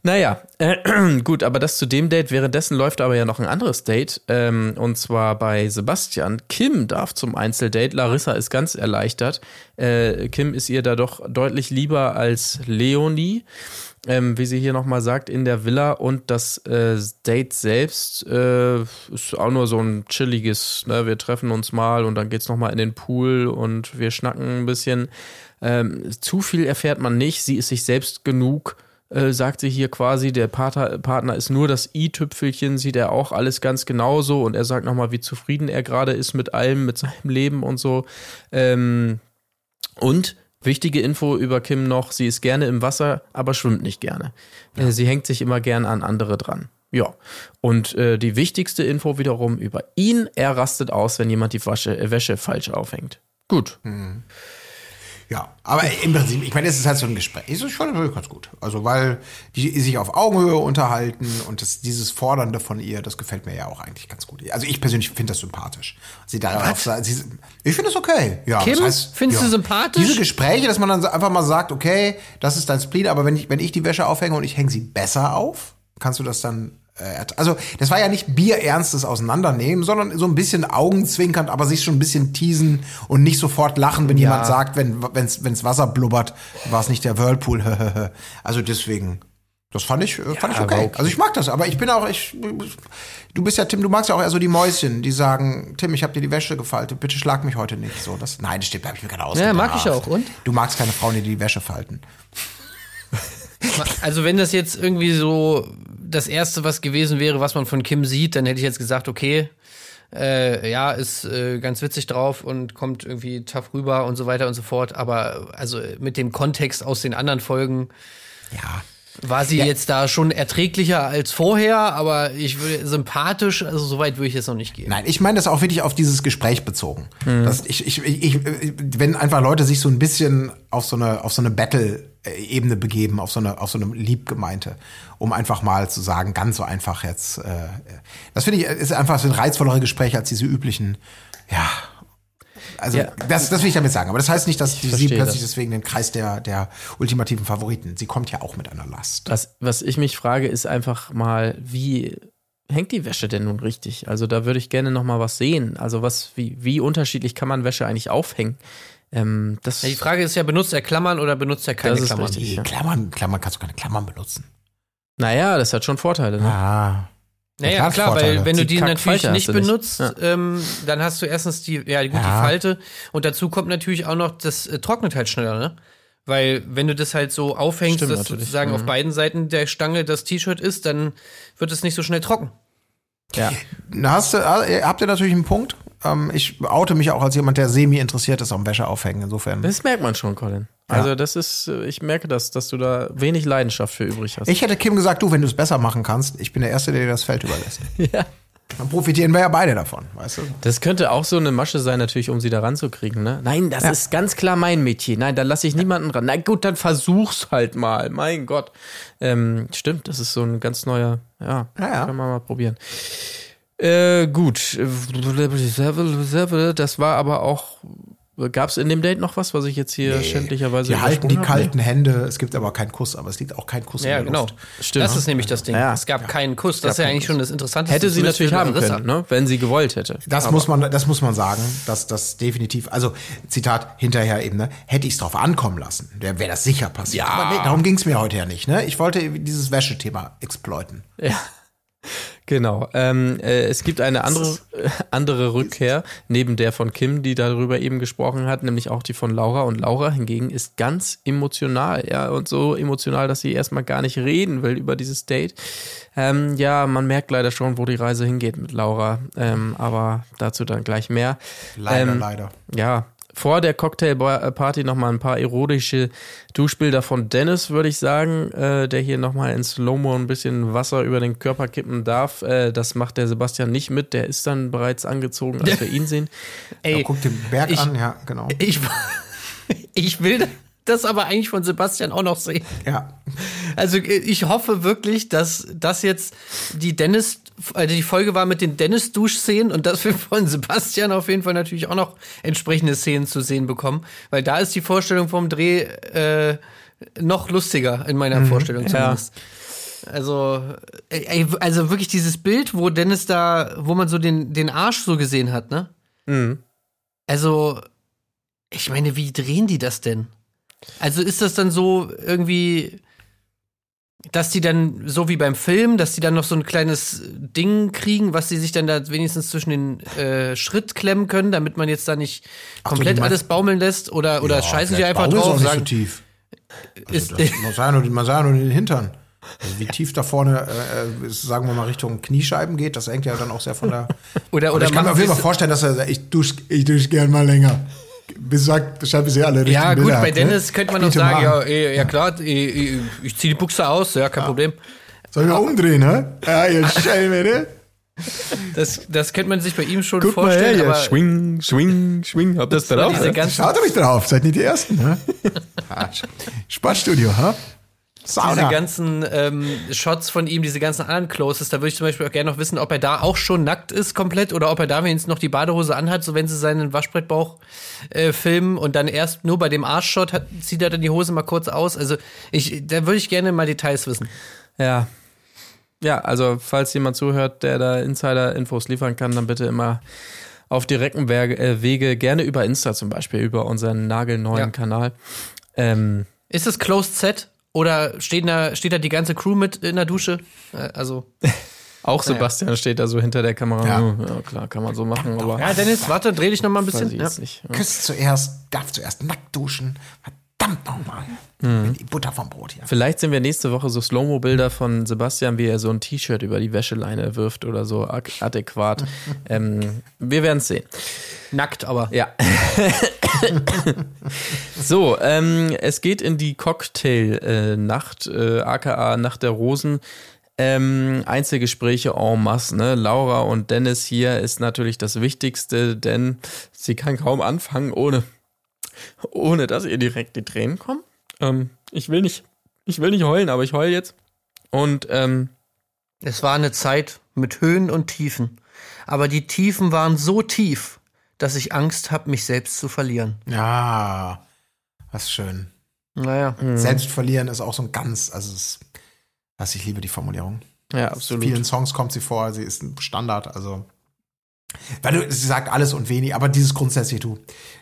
Naja, äh, gut, aber das zu dem Date. Währenddessen läuft aber ja noch ein anderes Date. Ähm, und zwar bei Sebastian. Kim darf zum Einzeldate. Larissa ist ganz erleichtert. Äh, Kim ist ihr da doch deutlich lieber als Leonie. Ähm, wie sie hier nochmal sagt, in der Villa. Und das äh, Date selbst äh, ist auch nur so ein chilliges, ne? wir treffen uns mal und dann geht's nochmal in den Pool und wir schnacken ein bisschen. Ähm, zu viel erfährt man nicht. Sie ist sich selbst genug äh, sagt sie hier quasi, der Partner, Partner ist nur das i-Tüpfelchen, sieht er auch alles ganz genauso und er sagt nochmal, wie zufrieden er gerade ist mit allem, mit seinem Leben und so. Ähm, und wichtige Info über Kim noch, sie ist gerne im Wasser, aber schwimmt nicht gerne. Äh, Sie hängt sich immer gern an andere dran. Ja, und äh, die wichtigste Info wiederum über ihn, er rastet aus, wenn jemand die Wasche, äh, Wäsche falsch aufhängt. Gut. Ja, aber im Prinzip, ich meine, es ist halt so ein Gespräch. Es ist schon natürlich ganz gut. Also, weil die sich auf Augenhöhe unterhalten und das, dieses Fordernde von ihr, das gefällt mir ja auch eigentlich ganz gut. Also, ich persönlich finde das sympathisch. Sie darauf, sie, ich finde es okay. Ja, Kim, das heißt, findest ja. du sympathisch? Diese Gespräche, dass man dann einfach mal sagt, okay, das ist dein Spleen, aber wenn ich, wenn ich die Wäsche aufhänge und ich hänge sie besser auf, kannst du das dann also das war ja nicht bierernstes Auseinandernehmen, sondern so ein bisschen augenzwinkernd, aber sich schon ein bisschen teasen und nicht sofort lachen, wenn jemand sagt, wenn wenn's, wenn's Wasser blubbert, war es nicht der Whirlpool. also deswegen, das fand ich, äh, fand ich okay. okay. Also ich mag das, aber ich bin auch, ich, du bist ja Tim, du magst ja auch eher so die Mäuschen, die sagen, Tim, ich habe dir die Wäsche gefaltet, bitte schlag mich heute nicht. So, das, nein, das stimmt, da hab ich mir gerade aus. Ja, mag ich auch. Und? Du magst keine Frauen, die die Wäsche falten. Also wenn das jetzt irgendwie so das erste was gewesen wäre, was man von Kim sieht, dann hätte ich jetzt gesagt, okay, äh, ja, ist äh, ganz witzig drauf und kommt irgendwie tough rüber und so weiter und so fort. Aber also mit dem Kontext aus den anderen Folgen Ja. War sie jetzt da schon erträglicher als vorher, aber ich würde sympathisch, also so weit würde ich jetzt noch nicht gehen. Nein, ich meine das auch wirklich auf dieses Gespräch bezogen. Das, ich, ich, ich, wenn einfach Leute sich so ein bisschen auf so eine, auf so eine Battle-Ebene begeben, auf so eine, auf so eine Liebgemeinte, um einfach mal zu sagen, ganz so einfach jetzt. Äh, das finde ich ist einfach so ein reizvollere Gespräch als diese üblichen, ja. Also Ja. das, das will ich damit sagen. Aber das heißt nicht, dass die, sie plötzlich das. deswegen den Kreis der, der ultimativen Favoriten. Sie kommt ja auch mit einer Last. Was, was ich mich frage, ist einfach mal, wie hängt die Wäsche denn nun richtig? Also da würde ich gerne noch mal was sehen. Also was, wie, wie unterschiedlich kann man Wäsche eigentlich aufhängen? Ähm, das, Ja, die Frage ist ja, benutzt er Klammern oder benutzt er keine Klammern? richtig. Nee, ja. Klammern, Klammern kannst du keine Klammern benutzen. naja, das hat schon Vorteile. Ne? Ah. Naja, Klar, weil wenn du Die die natürlich nicht du nicht. benutzt, Ja. ähm, dann hast du erstens die, ja gut, Ja. die Falte und dazu kommt natürlich auch noch, das äh, trocknet halt schneller, ne? Weil wenn du das halt so aufhängst, Stimmt dass natürlich. sozusagen auf Mhm. beiden Seiten der Stange das T-Shirt ist, dann wird es nicht so schnell trocken. Ja. Na, hast du, äh, habt ihr natürlich einen Punkt. Ähm, ich oute mich auch als jemand, der semi interessiert ist am Wäsche aufhängen. Insofern. Das merkt man schon, Colin. Also das ist, äh, ich merke das, dass du da wenig Leidenschaft für übrig hast. Ich hätte Kim gesagt, du, wenn du es besser machen kannst, ich bin der Erste, der dir das Feld überlässt. ja. Dann profitieren wir ja beide davon, weißt du? Das könnte auch so eine Masche sein, natürlich, um sie da ranzukriegen, ne? Nein, das Ja. ist ganz klar mein Mädchen. Nein, da lasse ich niemanden ran. Na gut, dann versuch's halt mal. Mein Gott. Ähm, stimmt, das ist so ein ganz neuer, ja, Ja, ja. kann man mal probieren. Äh, gut. Das war aber auch. Gab es in dem Date noch was, was ich jetzt hier schändlicherweise Die halten die habe? kalten Hände. Es gibt aber keinen Kuss, aber es liegt auch kein Kuss Ja, in der genau. Luft. Stimmt. Das ist nämlich das Ding. Ja. es gab keinen Kuss. Das ist ja eigentlich schon das Interessanteste. Hätte sie natürlich haben können, ne? wenn sie gewollt hätte. Das muss man, das muss man sagen, dass das definitiv, also Zitat hinterher eben, ne, hätte ich es drauf ankommen lassen, wäre wär das sicher passiert. Ja. Aber nee, darum ging es mir heute ja nicht. Ne? Ich wollte dieses Wäschethema exploiten. Ja. Genau. Ähm, äh, es gibt eine andere, äh, andere Rückkehr, neben der von Kim, die darüber eben gesprochen hat, nämlich auch die von Laura. Und Laura hingegen ist ganz emotional, ja, und so emotional, dass sie erstmal gar nicht reden will über dieses Date. Ähm, ja, man merkt leider schon, wo die Reise hingeht mit Laura, ähm, aber dazu dann gleich mehr. Leider, Ähm, leider. Ja, vor der Cocktailparty nochmal ein paar erotische Duschbilder von Dennis, würde ich sagen, äh, der hier nochmal in Slow-Mo ein bisschen Wasser über den Körper kippen darf. Äh, das macht der Sebastian nicht mit, der ist dann bereits angezogen, als wir ihn sehen. Ey, Guck den Berg ich- an, ja, genau. ich, ich will das aber eigentlich von Sebastian auch noch sehen. Ja. Also ich hoffe wirklich, dass das jetzt die Dennis, also die Folge war mit den Dennis-Duschszenen und dass wir von Sebastian auf jeden Fall natürlich auch noch entsprechende Szenen zu sehen bekommen, weil da ist die Vorstellung vom Dreh äh, noch lustiger in meiner Vorstellung zumindest. Also, ey, also wirklich dieses Bild, wo Dennis da, wo man so den, den Arsch so gesehen hat, ne? Also, ich meine, wie drehen die das denn? Also ist das dann so irgendwie, dass die dann, so wie beim Film, dass die dann noch so ein kleines Ding kriegen, was sie sich dann da wenigstens zwischen den äh, Schritt klemmen können, damit man jetzt da nicht so, komplett die meinst- alles baumeln lässt? Oder, oder Ja, scheißen sie vielleicht einfach ist drauf und nicht sagen, so tief. ist, Das, man sah ja nur, man sah ja nur den Hintern. Also wie tief da vorne, äh, äh, sagen wir mal, Richtung Kniescheiben geht, das hängt ja dann auch sehr von der. Oder- Aber oder ich kann mir auf jeden Fall vorstellen, dass er sagt, ich dusch, ich dusch gern mal länger. Bis sagt, deshalb bisher alle richtigen ja, gut, Bilder bei hat, Dennis ne? könnte man auch Biete sagen, mal. ja, eh, ja klar, eh, eh, ich ziehe die Buchse aus, ja, kein Problem. Soll ich mal umdrehen, hä? Ja, ihr Schelme, ne? Das, das könnte man sich bei ihm schon Guck mal vorstellen, her, ja, aber schwing, schwing, schwing. Habt ihr das drauf? diese Schaut euch drauf, seid nicht die Ersten, ne? Ah, Spaßstudio, hä? diese Sauna. ganzen ähm, Shots von ihm, diese ganzen anderen Closes, da würde ich zum Beispiel auch gerne noch wissen, ob er da auch schon nackt ist komplett oder ob er da wenigstens noch die Badehose anhat, so wenn sie seinen Waschbrettbauch äh, filmen und dann erst nur bei dem Arschshot hat, zieht er dann die Hose mal kurz aus. Also ich, da würde ich gerne mal Details wissen. Ja. ja, also falls jemand zuhört, der da Insider-Infos liefern kann, dann bitte immer auf direkten Wege, äh, Wege, gerne über Insta zum Beispiel, über unseren nagelneuen Ja. Kanal. Ähm, Ist es Closed Set? Oder steht da, steht da die ganze Crew mit in der Dusche? Äh, Also. auch Sebastian steht da so hinter der Kamera. Ja. Ja, klar, kann man so machen, aber Ja, Dennis, warte, dreh dich noch mal ein bisschen. Ja. nicht. Ja. Zuerst, darf zuerst nackt duschen. Verdammt nochmal. Mhm. Die Butter vom Brot hier. Vielleicht sehen wir nächste Woche so Slow-Mo-Bilder von Sebastian, wie er so ein T-Shirt über die Wäscheleine wirft oder so adäquat. ähm, wir werden es sehen. Nackt, aber. Ja. so, ähm, es geht in die Cocktail-Nacht, äh, aka Nacht der Rosen. Ähm, Einzelgespräche en masse, ne? Laura und Dennis hier ist natürlich das Wichtigste, denn sie kann kaum anfangen, ohne, ohne dass ihr direkt die Tränen kommen. Ähm, ich will nicht, ich will nicht heulen, aber ich heul jetzt. Und ähm, Es war eine Zeit mit Höhen und Tiefen. Aber die Tiefen waren so tief, dass ich Angst habe, mich selbst zu verlieren. Ja, ist schön. Naja. Selbst verlieren ist auch so ein ganz, also es, was ich liebe die Formulierung. ja, In absolut. vielen Songs kommt sie vor, sie ist ein Standard, also. Weil du, sie sagt alles und wenig, aber dieses grundsätzliche, du,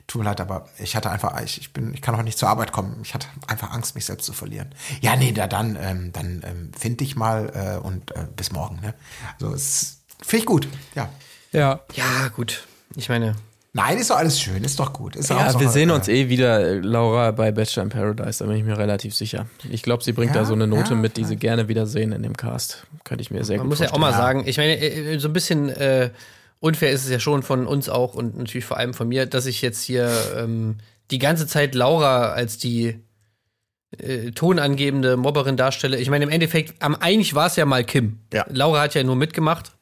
tut mir leid, aber ich hatte einfach, ich, ich bin, ich kann auch nicht zur Arbeit kommen. Ich hatte einfach Angst, mich selbst zu verlieren. Ja, nee, da, dann, ähm, dann ähm, find dich mal äh, und äh, bis morgen. Ne? Also es finde ich gut. Ja. Ja. Ja, gut. Ich meine, Nein, ist doch alles schön, ist doch gut. Ist Ja, auch so, wir sehen äh, uns eh wieder, äh, Laura, bei Bachelor in Paradise, da bin ich mir relativ sicher. Ich glaube, sie bringt Ja, da so eine Note ja, mit, die sie gerne wieder sehen in dem Cast. Könnte ich mir sehr man gut muss ja auch vorstellen. mal sagen, ich meine, äh, so ein bisschen äh, unfair ist es ja schon von uns auch und natürlich vor allem von mir, dass ich jetzt hier ähm, die ganze Zeit Laura als die äh, tonangebende Mobberin darstelle. Ich meine, im Endeffekt, am, eigentlich war es ja mal Kim. Ja. Laura hat ja nur mitgemacht.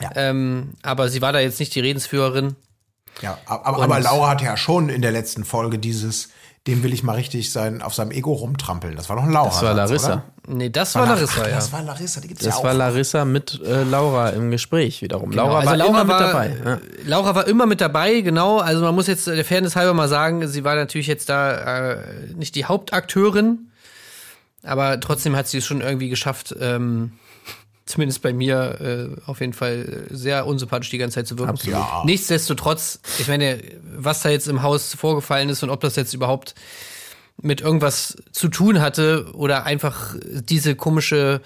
Ja. Ähm, aber sie war da jetzt nicht die Redensführerin. Ja, aber, Und- aber Laura hat ja schon in der letzten Folge dieses, dem will ich mal richtig sein, auf seinem Ego rumtrampeln. Das war doch ein Laura. Das war Larissa. Nee, das war Larissa, Ach, ja. Das war Larissa, die gibt's ja Das auch. war Larissa mit äh, Laura im Gespräch wiederum. Genau, Laura also war Laura immer mit war, dabei. Ja. äh, Laura war immer mit dabei, genau. Also man muss jetzt der Fairness halber mal sagen, sie war natürlich jetzt da äh, nicht die Hauptakteurin, aber trotzdem hat sie es schon irgendwie geschafft, ähm, zumindest bei mir äh, auf jeden Fall sehr unsympathisch die ganze Zeit zu wirken. Absolut. Ja. Nichtsdestotrotz, ich meine, was da jetzt im Haus vorgefallen ist und ob das jetzt überhaupt mit irgendwas zu tun hatte oder einfach diese komische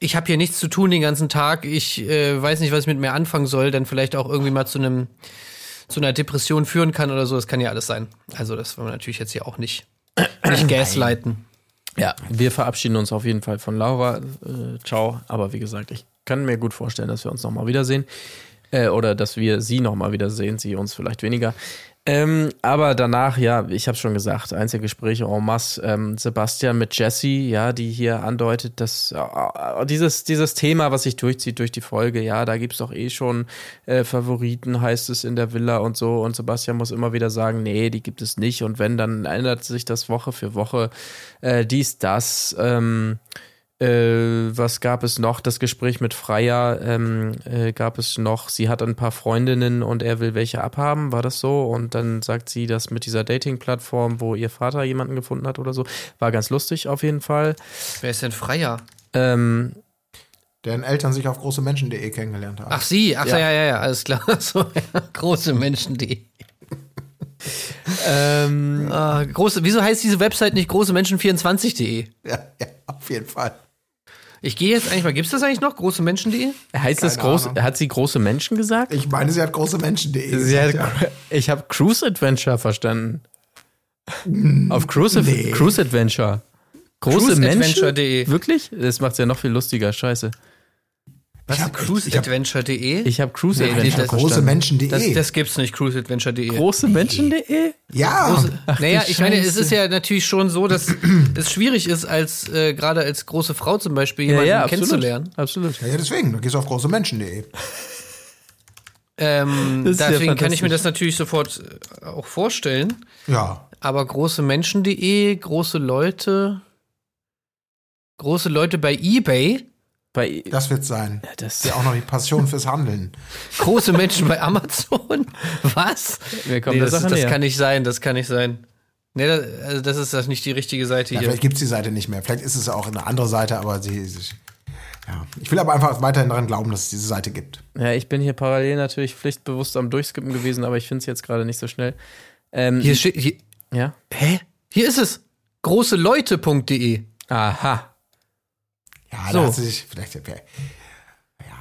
ich habe hier nichts zu tun den ganzen Tag, ich äh, weiß nicht, was ich mit mir anfangen soll, dann vielleicht auch irgendwie mal zu einem zu einer Depression führen kann oder so, das kann ja alles sein. Also das wollen wir natürlich jetzt hier auch nicht nicht gaslighten. Ja, wir verabschieden uns auf jeden Fall von Laura. Äh, ciao. Aber wie gesagt, ich kann mir gut vorstellen, dass wir uns nochmal wiedersehen. Äh, oder dass wir sie nochmal wiedersehen, sie uns vielleicht weniger. Ähm, aber danach, ja, ich habe schon gesagt, Einzelgespräche en masse. Ähm, Sebastian mit Jessie, ja, die hier andeutet, dass äh, dieses, dieses Thema, was sich durchzieht durch die Folge, ja, da gibt's doch eh schon äh, Favoriten, heißt es in der Villa und so. Und Sebastian muss immer wieder sagen, nee, die gibt es nicht. Und wenn, dann ändert sich das Woche für Woche. Äh, dies, das. Ähm, äh, was gab es noch? Das Gespräch mit Freya ähm, äh, gab es noch. Sie hat ein paar Freundinnen und er will welche abhaben, war das so? Und dann sagt sie das mit dieser Dating-Plattform, wo ihr Vater jemanden gefunden hat oder so. War ganz lustig auf jeden Fall. Wer ist denn Freier? Ähm, Deren Eltern sich auf großemenschen.de kennengelernt haben. Ach sie, ach ja, Ja. ja, ja, alles klar. So, ja, große Menschen, die. ähm, Ah, große, wieso heißt diese Website nicht großemenschen24.de? Ja, ja, auf jeden Fall. Ich gehe jetzt eigentlich mal, gibt's das eigentlich noch? Großemenschen.de? heißt es Keine groß, Ahnung. hat sie große Menschen gesagt? Ich meine, sie hat. Sie hat, gesagt, ja. Ich habe Cruise Adventure verstanden. Auf Cruise, Nee. Cruise Adventure. Große Cruiseadventure.de. Menschen? Wirklich? Das macht's ja noch viel lustiger. Scheiße. Ich hab- ich hab- Cruiseadventure.de? Ich habe Cruise Nee, Adventure das- große. Das, das gibt's nicht, cruiseadventure.de. Große Menschen.de? ja, Naja, du ich meine, es ist ja natürlich schon so, dass es schwierig ist, als äh, gerade als große Frau zum Beispiel jemanden kennenzulernen. Absolut. ja, deswegen. Du gehst auf großemenschen.de. Ähm, ist ja deswegen kann ich mir das natürlich sofort äh, auch vorstellen. Ja. Aber große Menschen.de, große Leute, große Leute bei eBay, Bei, Das wird sein. das, Ja, auch noch die Passion fürs Handeln. große Menschen bei Amazon. Was? wir kommen Nee, das, das näher. kann nicht sein, das kann nicht sein. Nee, das, also das ist das nicht die richtige Seite Ja, hier. vielleicht gibt's die Seite nicht mehr. Vielleicht ist es auch eine andere Seite, aber sie, sie Ja. Ich will aber einfach weiterhin daran glauben, dass es diese Seite gibt. Ja, ich bin hier parallel natürlich pflichtbewusst am Durchskippen gewesen, aber ich finde es jetzt gerade nicht so schnell. Ähm, Hier steht, hier, ja. hä? Hier ist es. Großeleute.de. Aha. Ja, So. sich vielleicht. Wer, ja,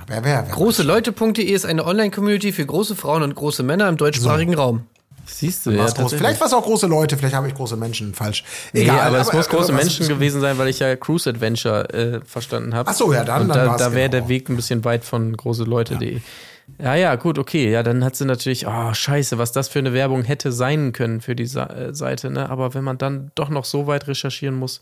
wer, wer, wer Großeleute.de ist eine Online-Community für große Frauen und große Männer im deutschsprachigen Raum. Siehst du, ja. groß. Vielleicht war es auch große Leute, vielleicht habe ich große Menschen falsch. Nee, Egal, aber, es muss große was- Menschen gewesen sein, weil ich ja Cruise Adventure äh, verstanden habe. Ach so, ja, dann- Und dann da, da wäre genau. der Weg ein bisschen weit von großeleute.de. Ja. ja, gut, okay. Ja, dann hat sie natürlich, oh, scheiße, was das für eine Werbung hätte sein können für die äh, Seite, ne? Aber wenn man dann doch noch so weit recherchieren muss,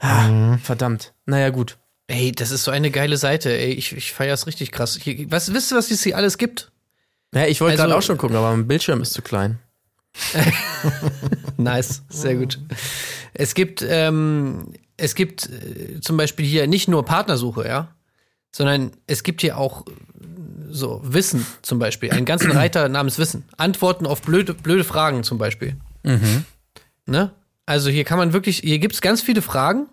ah, Mhm. verdammt. Naja, gut. Ey, das ist so eine geile Seite. Ey, ich, ich feier's richtig krass. Hier, was, wisst ihr, was es hier alles gibt? Ja, ich wollte Also- gerade auch schon gucken, aber mein Bildschirm ist zu klein. Nice, sehr gut. Es gibt, ähm, es gibt äh, zum Beispiel hier nicht nur Partnersuche, ja, sondern es gibt hier auch äh, so Wissen zum Beispiel, einen ganzen Reiter namens Wissen. Antworten auf blöde, blöde Fragen zum Beispiel. Ne? Also hier kann man wirklich, hier gibt's ganz viele Fragen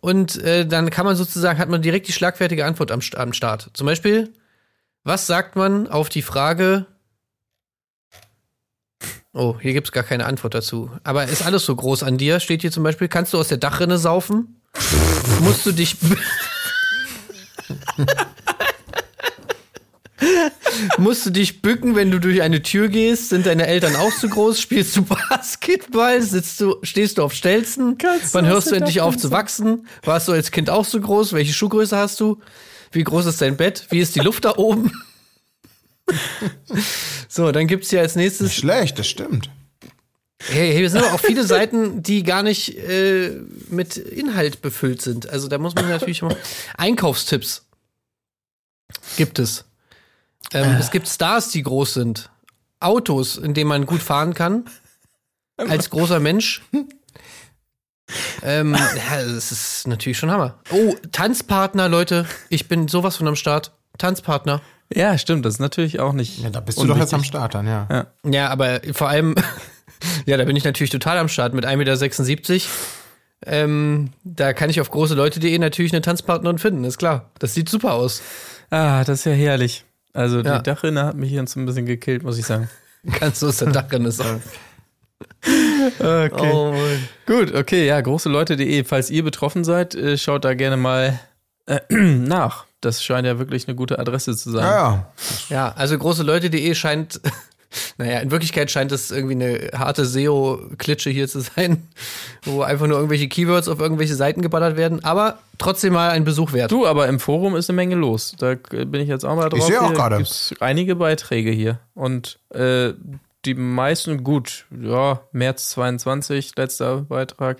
und äh, dann kann man sozusagen, hat man direkt die schlagfertige Antwort am, am Start. Zum Beispiel, was sagt man auf die Frage, Oh, hier gibt's gar keine Antwort dazu. Aber ist alles so groß an dir? Steht hier zum Beispiel, kannst du aus der Dachrinne saufen? Musst du dich. Musst du dich bücken, wenn du durch eine Tür gehst? Sind deine Eltern auch zu groß? Spielst du Basketball? Sitzt du, stehst du auf Stelzen? Wann hörst du endlich auf zu wachsen? Warst du als Kind auch so groß? Welche Schuhgröße hast du? Wie groß ist dein Bett? Wie ist die Luft da oben? so, dann gibt's hier als nächstes Schlecht, das stimmt. Hey, hey, es sind aber auch viele Seiten, die gar nicht äh, mit Inhalt befüllt sind. Also da muss man natürlich mal. Einkaufstipps gibt es. Ähm, Es gibt Stars, die groß sind. Autos, in denen man gut fahren kann. Als großer Mensch. ähm, ja, das ist natürlich schon Hammer. Oh, Tanzpartner, Leute. Ich bin sowas von am Start. Tanzpartner. Ja, stimmt, das ist natürlich auch nicht. Ja, da bist du doch jetzt am Start dann, ja. Ja, aber vor allem, ja, da bin ich natürlich total am Start mit 1,76 Meter. Ähm, da kann ich auf große Leute.de natürlich eine Tanzpartnerin finden, ist klar. Das sieht super aus. Ah, das ist ja herrlich. Also Ja. die Dachrinne hat mich hier jetzt ein bisschen gekillt, muss ich sagen. Ganz so ist der Dachrinne sein. Okay. Oh. Gut, okay, ja, großeleute.de. Falls ihr betroffen seid, äh, schaut da gerne mal äh, nach. Das scheint ja wirklich eine gute Adresse zu sein. Ja, ja. ja, also große Leute.de scheint, naja, in Wirklichkeit scheint es irgendwie eine harte SEO-Klitsche hier zu sein, wo einfach nur irgendwelche Keywords auf irgendwelche Seiten geballert werden, aber trotzdem mal ein Besuch wert. Du, aber im Forum ist eine Menge los. Da bin ich jetzt auch mal drauf. sehe auch gerade. gibt's einige Beiträge hier. Und äh, die meisten gut. Ja, März 22, letzter Beitrag.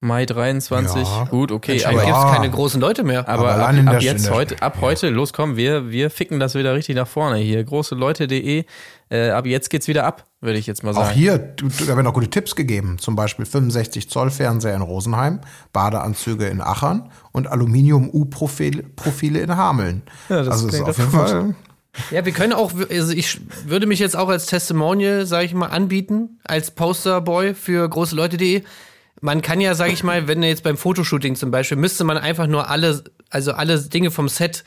Mai 23, Ja. gut, okay. Aber, gibt's Ja. keine großen Leute mehr. aber Aber ab, ab jetzt heute, ab ja. heute, los komm, wir, wir ficken das wieder richtig nach vorne hier. Große Leute.de. Äh, ab jetzt geht's wieder ab, würde ich jetzt mal sagen. Auch hier, du, du, da werden auch gute Tipps gegeben. Zum Beispiel 65 Zoll Fernseher in Rosenheim, Badeanzüge in Achern und Aluminium-U-Profile Profile in Hameln. Ja, das also ist auf jeden gut. Fall. Ja, wir können auch, also ich würde mich jetzt auch als Testimonial, sage ich mal, anbieten, als Posterboy für große Leute.de. Man kann ja, sage ich mal, wenn jetzt beim Fotoshooting zum Beispiel, müsste man einfach nur alle, also alle Dinge vom Set,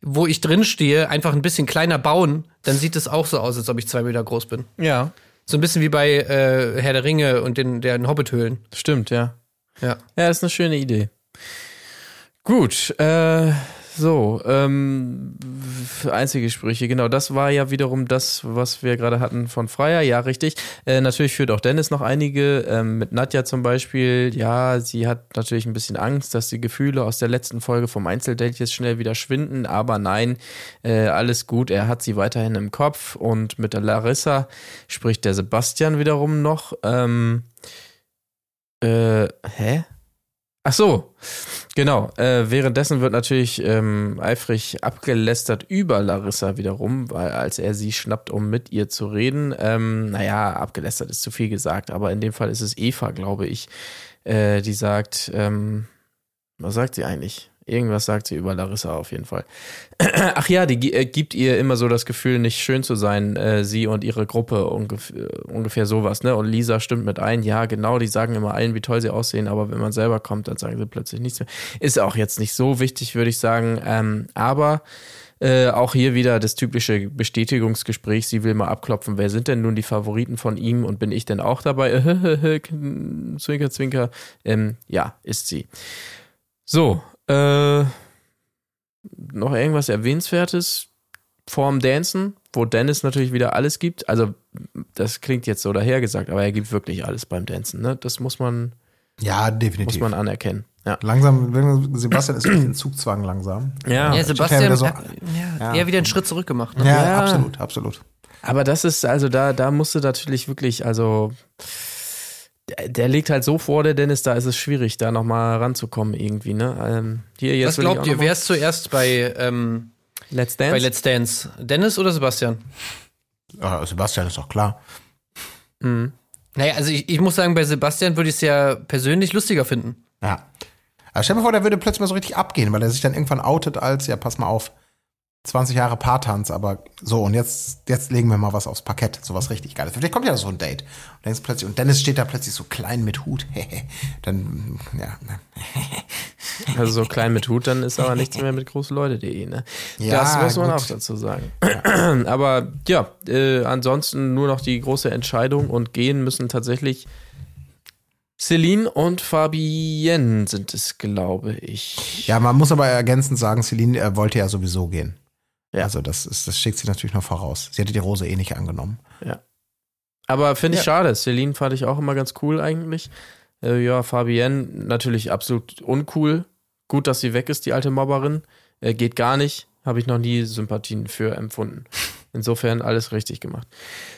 wo ich drin stehe, einfach ein bisschen kleiner bauen, dann sieht es auch so aus, als ob ich zwei Meter groß bin. Ja, So ein bisschen wie bei äh, Herr der Ringe und den, den Hobbithöhlen. stimmt, ja. Ja. Ja, ist eine schöne Idee. Gut, äh, so, ähm, Einzelgespräche, genau, das war ja wiederum das, was wir gerade hatten von Freier, ja, richtig. Äh, natürlich führt auch Dennis noch einige, ähm, mit Nadja zum Beispiel, ja, sie hat natürlich ein bisschen Angst, dass die Gefühle aus der letzten Folge vom Einzeldate jetzt schnell wieder schwinden, aber nein, äh, alles gut, er hat sie weiterhin im Kopf. Und mit der Larissa spricht der Sebastian wiederum noch, ähm, äh, hä? Ach so, genau. Äh, währenddessen wird natürlich ähm, eifrig abgelästert über Larissa wiederum, weil als er sie schnappt, um mit ihr zu reden, ähm, naja, abgelästert ist zu viel gesagt, aber in dem Fall ist es Eva, glaube ich, äh, die sagt, ähm, was sagt sie eigentlich? Irgendwas sagt sie über Larissa auf jeden Fall. Ach ja, die äh, gibt ihr immer so das Gefühl, nicht schön zu sein, äh, sie und ihre Gruppe, ungefähr, ungefähr sowas, ne? Und Lisa stimmt mit ein, ja, genau, die sagen immer allen, wie toll sie aussehen, aber wenn man selber kommt, dann sagen sie plötzlich nichts mehr. Ist auch jetzt nicht so wichtig, würde ich sagen. Ähm, aber äh, auch hier wieder das typische Bestätigungsgespräch. Sie will mal abklopfen, wer sind denn nun die Favoriten von ihm und bin ich denn auch dabei? zwinker, zwinker. Ähm, ja, ist sie. So, äh, noch irgendwas Erwähnenswertes vorm Dancen, wo Dennis natürlich wieder alles gibt. Also, das klingt jetzt so dahergesagt, aber er gibt wirklich alles beim Dancen, ne? Das muss man, Ja, muss definitiv. man anerkennen. Ja. Langsam, Sebastian ist in Zugzwang langsam. Ja, Ja, Sebastian wieder so- hat ja, eher wieder einen Schritt zurück gemacht. Ne? Ja, Ja. absolut, absolut. Aber das ist, also da, da musst du natürlich wirklich, also der, der liegt halt so vor, der Dennis, da ist es schwierig, da nochmal ranzukommen irgendwie, ne? Ähm, hier, jetzt Was glaubt ihr, noch mal- wer ist zuerst bei, ähm, Let's Dance? bei Let's Dance? Dennis oder Sebastian? Ah, Sebastian ist doch klar. Mhm. Naja, also ich, ich muss sagen, bei Sebastian würde ich es ja persönlich lustiger finden. Ja. Aber stell dir mal vor, der würde plötzlich mal so richtig abgehen, weil er sich dann irgendwann outet als, ja, pass mal auf, 20 Jahre Paartanz, aber so, und jetzt, jetzt legen wir mal was aufs Parkett, so was richtig Geiles. Vielleicht kommt ja so ein Date. Und denkst plötzlich, und Dennis steht da plötzlich so klein mit Hut. dann, ja. Also so klein mit Hut, dann ist aber nichts mehr mit großeleute.de, ne? Ja, das muss man gut. auch dazu sagen. aber ja, äh, ansonsten nur noch die große Entscheidung und gehen müssen tatsächlich Celine und Fabienne sind es, glaube ich. Ja, man muss aber ergänzend sagen, Celine äh, wollte ja sowieso gehen. Ja. Also das ist, das schickt sie natürlich noch voraus. Sie hätte die Rose eh nicht angenommen. Aber finde ich Ja. schade. Celine fand ich auch immer ganz cool eigentlich. Äh, ja, Fabienne natürlich absolut uncool. Gut, dass sie weg ist, die alte Mobberin. Äh, geht gar nicht. Habe ich noch nie Sympathien für empfunden. Insofern alles richtig gemacht.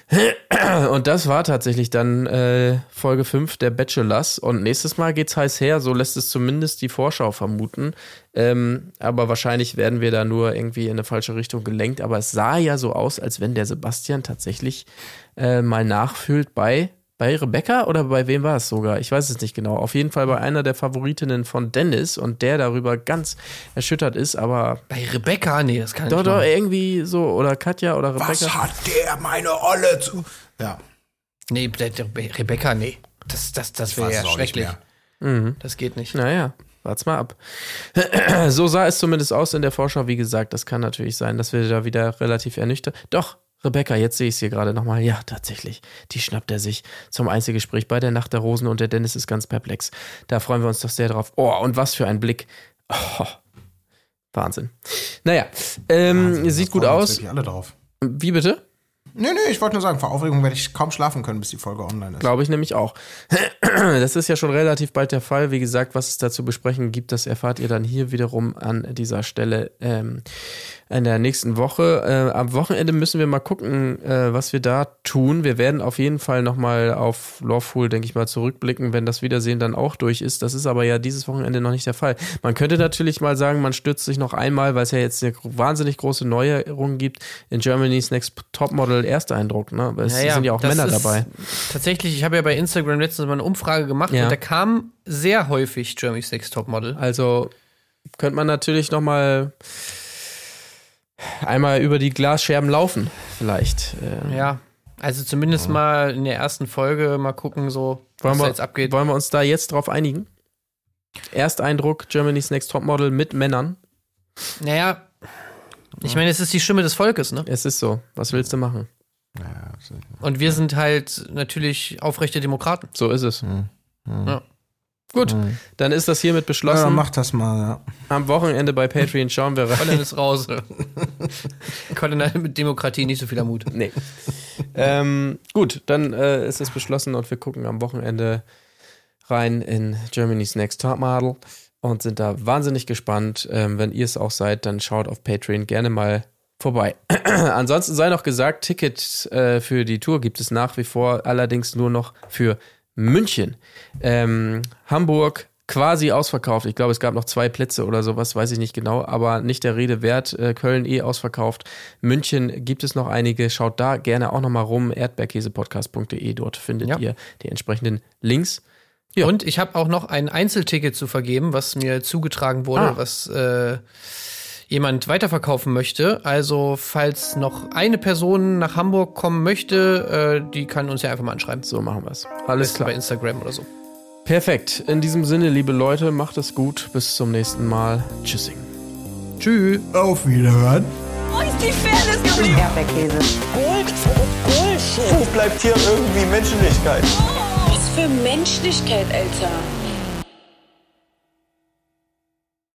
Und das war tatsächlich dann äh, Folge 5 der Bachelors. Und nächstes Mal geht's heiß her, so lässt es zumindest die Vorschau vermuten. Ähm, aber wahrscheinlich werden wir da nur irgendwie in eine falsche Richtung gelenkt. Aber es sah ja so aus, als wenn der Sebastian tatsächlich äh, mal nachfühlt bei, bei Rebecca oder bei wem war es sogar? Ich weiß es nicht genau. Auf jeden Fall bei einer der Favoritinnen von Dennis und der darüber ganz erschüttert ist, aber Bei Rebecca? Nee, das kann doch, ich doch, nicht. irgendwie so, oder Katja oder Rebecca. Was hat der meine Olle zu? Ja. Nee, Rebecca, nee. Das, das, das wäre ja nicht schrecklich. mehr. Das geht nicht. Naja, wart's mal ab. so sah es zumindest aus in der Vorschau. Wie gesagt, das kann natürlich sein, dass wir da wieder relativ ernüchtert. Doch, Rebecca, jetzt sehe ich es hier gerade nochmal. Ja, tatsächlich. Die schnappt er sich zum Einzelgespräch bei der Nacht der Rosen und der Dennis ist ganz perplex. Da freuen wir uns doch sehr drauf. Oh, und was für ein Blick. Oh, Wahnsinn. Naja, ähm, sieht Da gut aus. alle drauf. Wie bitte? Nee, nee, ich wollte nur sagen, vor Aufregung werde ich kaum schlafen können, bis die Folge online ist. Glaube ich nämlich auch. Das ist ja schon relativ bald der Fall. Wie gesagt, was es da zu besprechen gibt, das erfahrt ihr dann hier wiederum an dieser Stelle ähm, in der nächsten Woche. Äh, am Wochenende müssen wir mal gucken, äh, was wir da tun. Wir werden auf jeden Fall nochmal auf Lawful, denke ich mal, zurückblicken, wenn das Wiedersehen dann auch durch ist. Das ist aber ja dieses Wochenende noch nicht der Fall. Man könnte natürlich mal sagen, man stürzt sich noch einmal, weil es ja jetzt eine wahnsinnig große Neuerung gibt in Germany's Next Topmodel Ersteindruck. Ne? Aber es sind ja auch Männer dabei. Tatsächlich, ich habe ja bei Instagram letztens mal eine Umfrage gemacht Ja. und da kam sehr häufig Jeremy's Next Topmodel. Also könnte man natürlich noch mal einmal über die Glasscherben laufen, vielleicht. Äh, Ja. Also zumindest mal in der ersten Folge mal gucken, so, was wollen, da wir, jetzt abgeht. wollen wir uns da jetzt drauf einigen? Ersteindruck Germany's Next Topmodel mit Männern. Naja, ich meine, es ist die Stimme des Volkes, ne? Es ist so. Was willst du machen? Und wir sind halt natürlich aufrechte Demokraten. So ist es. Ja. Gut, dann ist das hiermit Ja, beschlossen. mach das mal, ja. Am Wochenende bei Patreon schauen wir rein. Colin ist raus. Colin hat mit Demokratie nicht so viel Mut. Nee. ähm, gut, dann äh, ist es beschlossen und wir gucken am Wochenende rein in Germany's Next Top Model und sind da wahnsinnig gespannt. Ähm, wenn ihr es auch seid, dann schaut auf Patreon gerne mal vorbei. Ansonsten sei noch gesagt, Ticket äh, für die Tour gibt es nach wie vor, allerdings nur noch für München. Ähm, Hamburg quasi ausverkauft. Ich glaube, es gab noch zwei Plätze oder sowas, weiß ich nicht genau, aber nicht der Rede wert. Äh, Köln eh ausverkauft. München gibt es noch einige. Schaut da gerne auch nochmal rum. Erdbeerkäsepodcast.de. Dort findet Ja. ihr die entsprechenden Links. Ja. Und ich habe auch noch ein Einzelticket zu vergeben, was mir zugetragen wurde, Ah. was äh, jemand weiterverkaufen möchte. Also falls noch eine Person nach Hamburg kommen möchte, äh, die kann uns ja einfach mal anschreiben. So machen wir es. Alles Bei klar. Instagram oder so. Perfekt. In diesem Sinne, liebe Leute, macht es gut. Bis zum nächsten Mal. Tschüssing. Tschüss. Auf Wiederhören. Wo ist die Fairness geblieben? Erdbeerkäse. Gold, Bullshit. Wo bleibt hier irgendwie Menschlichkeit? Was für Menschlichkeit, Alter.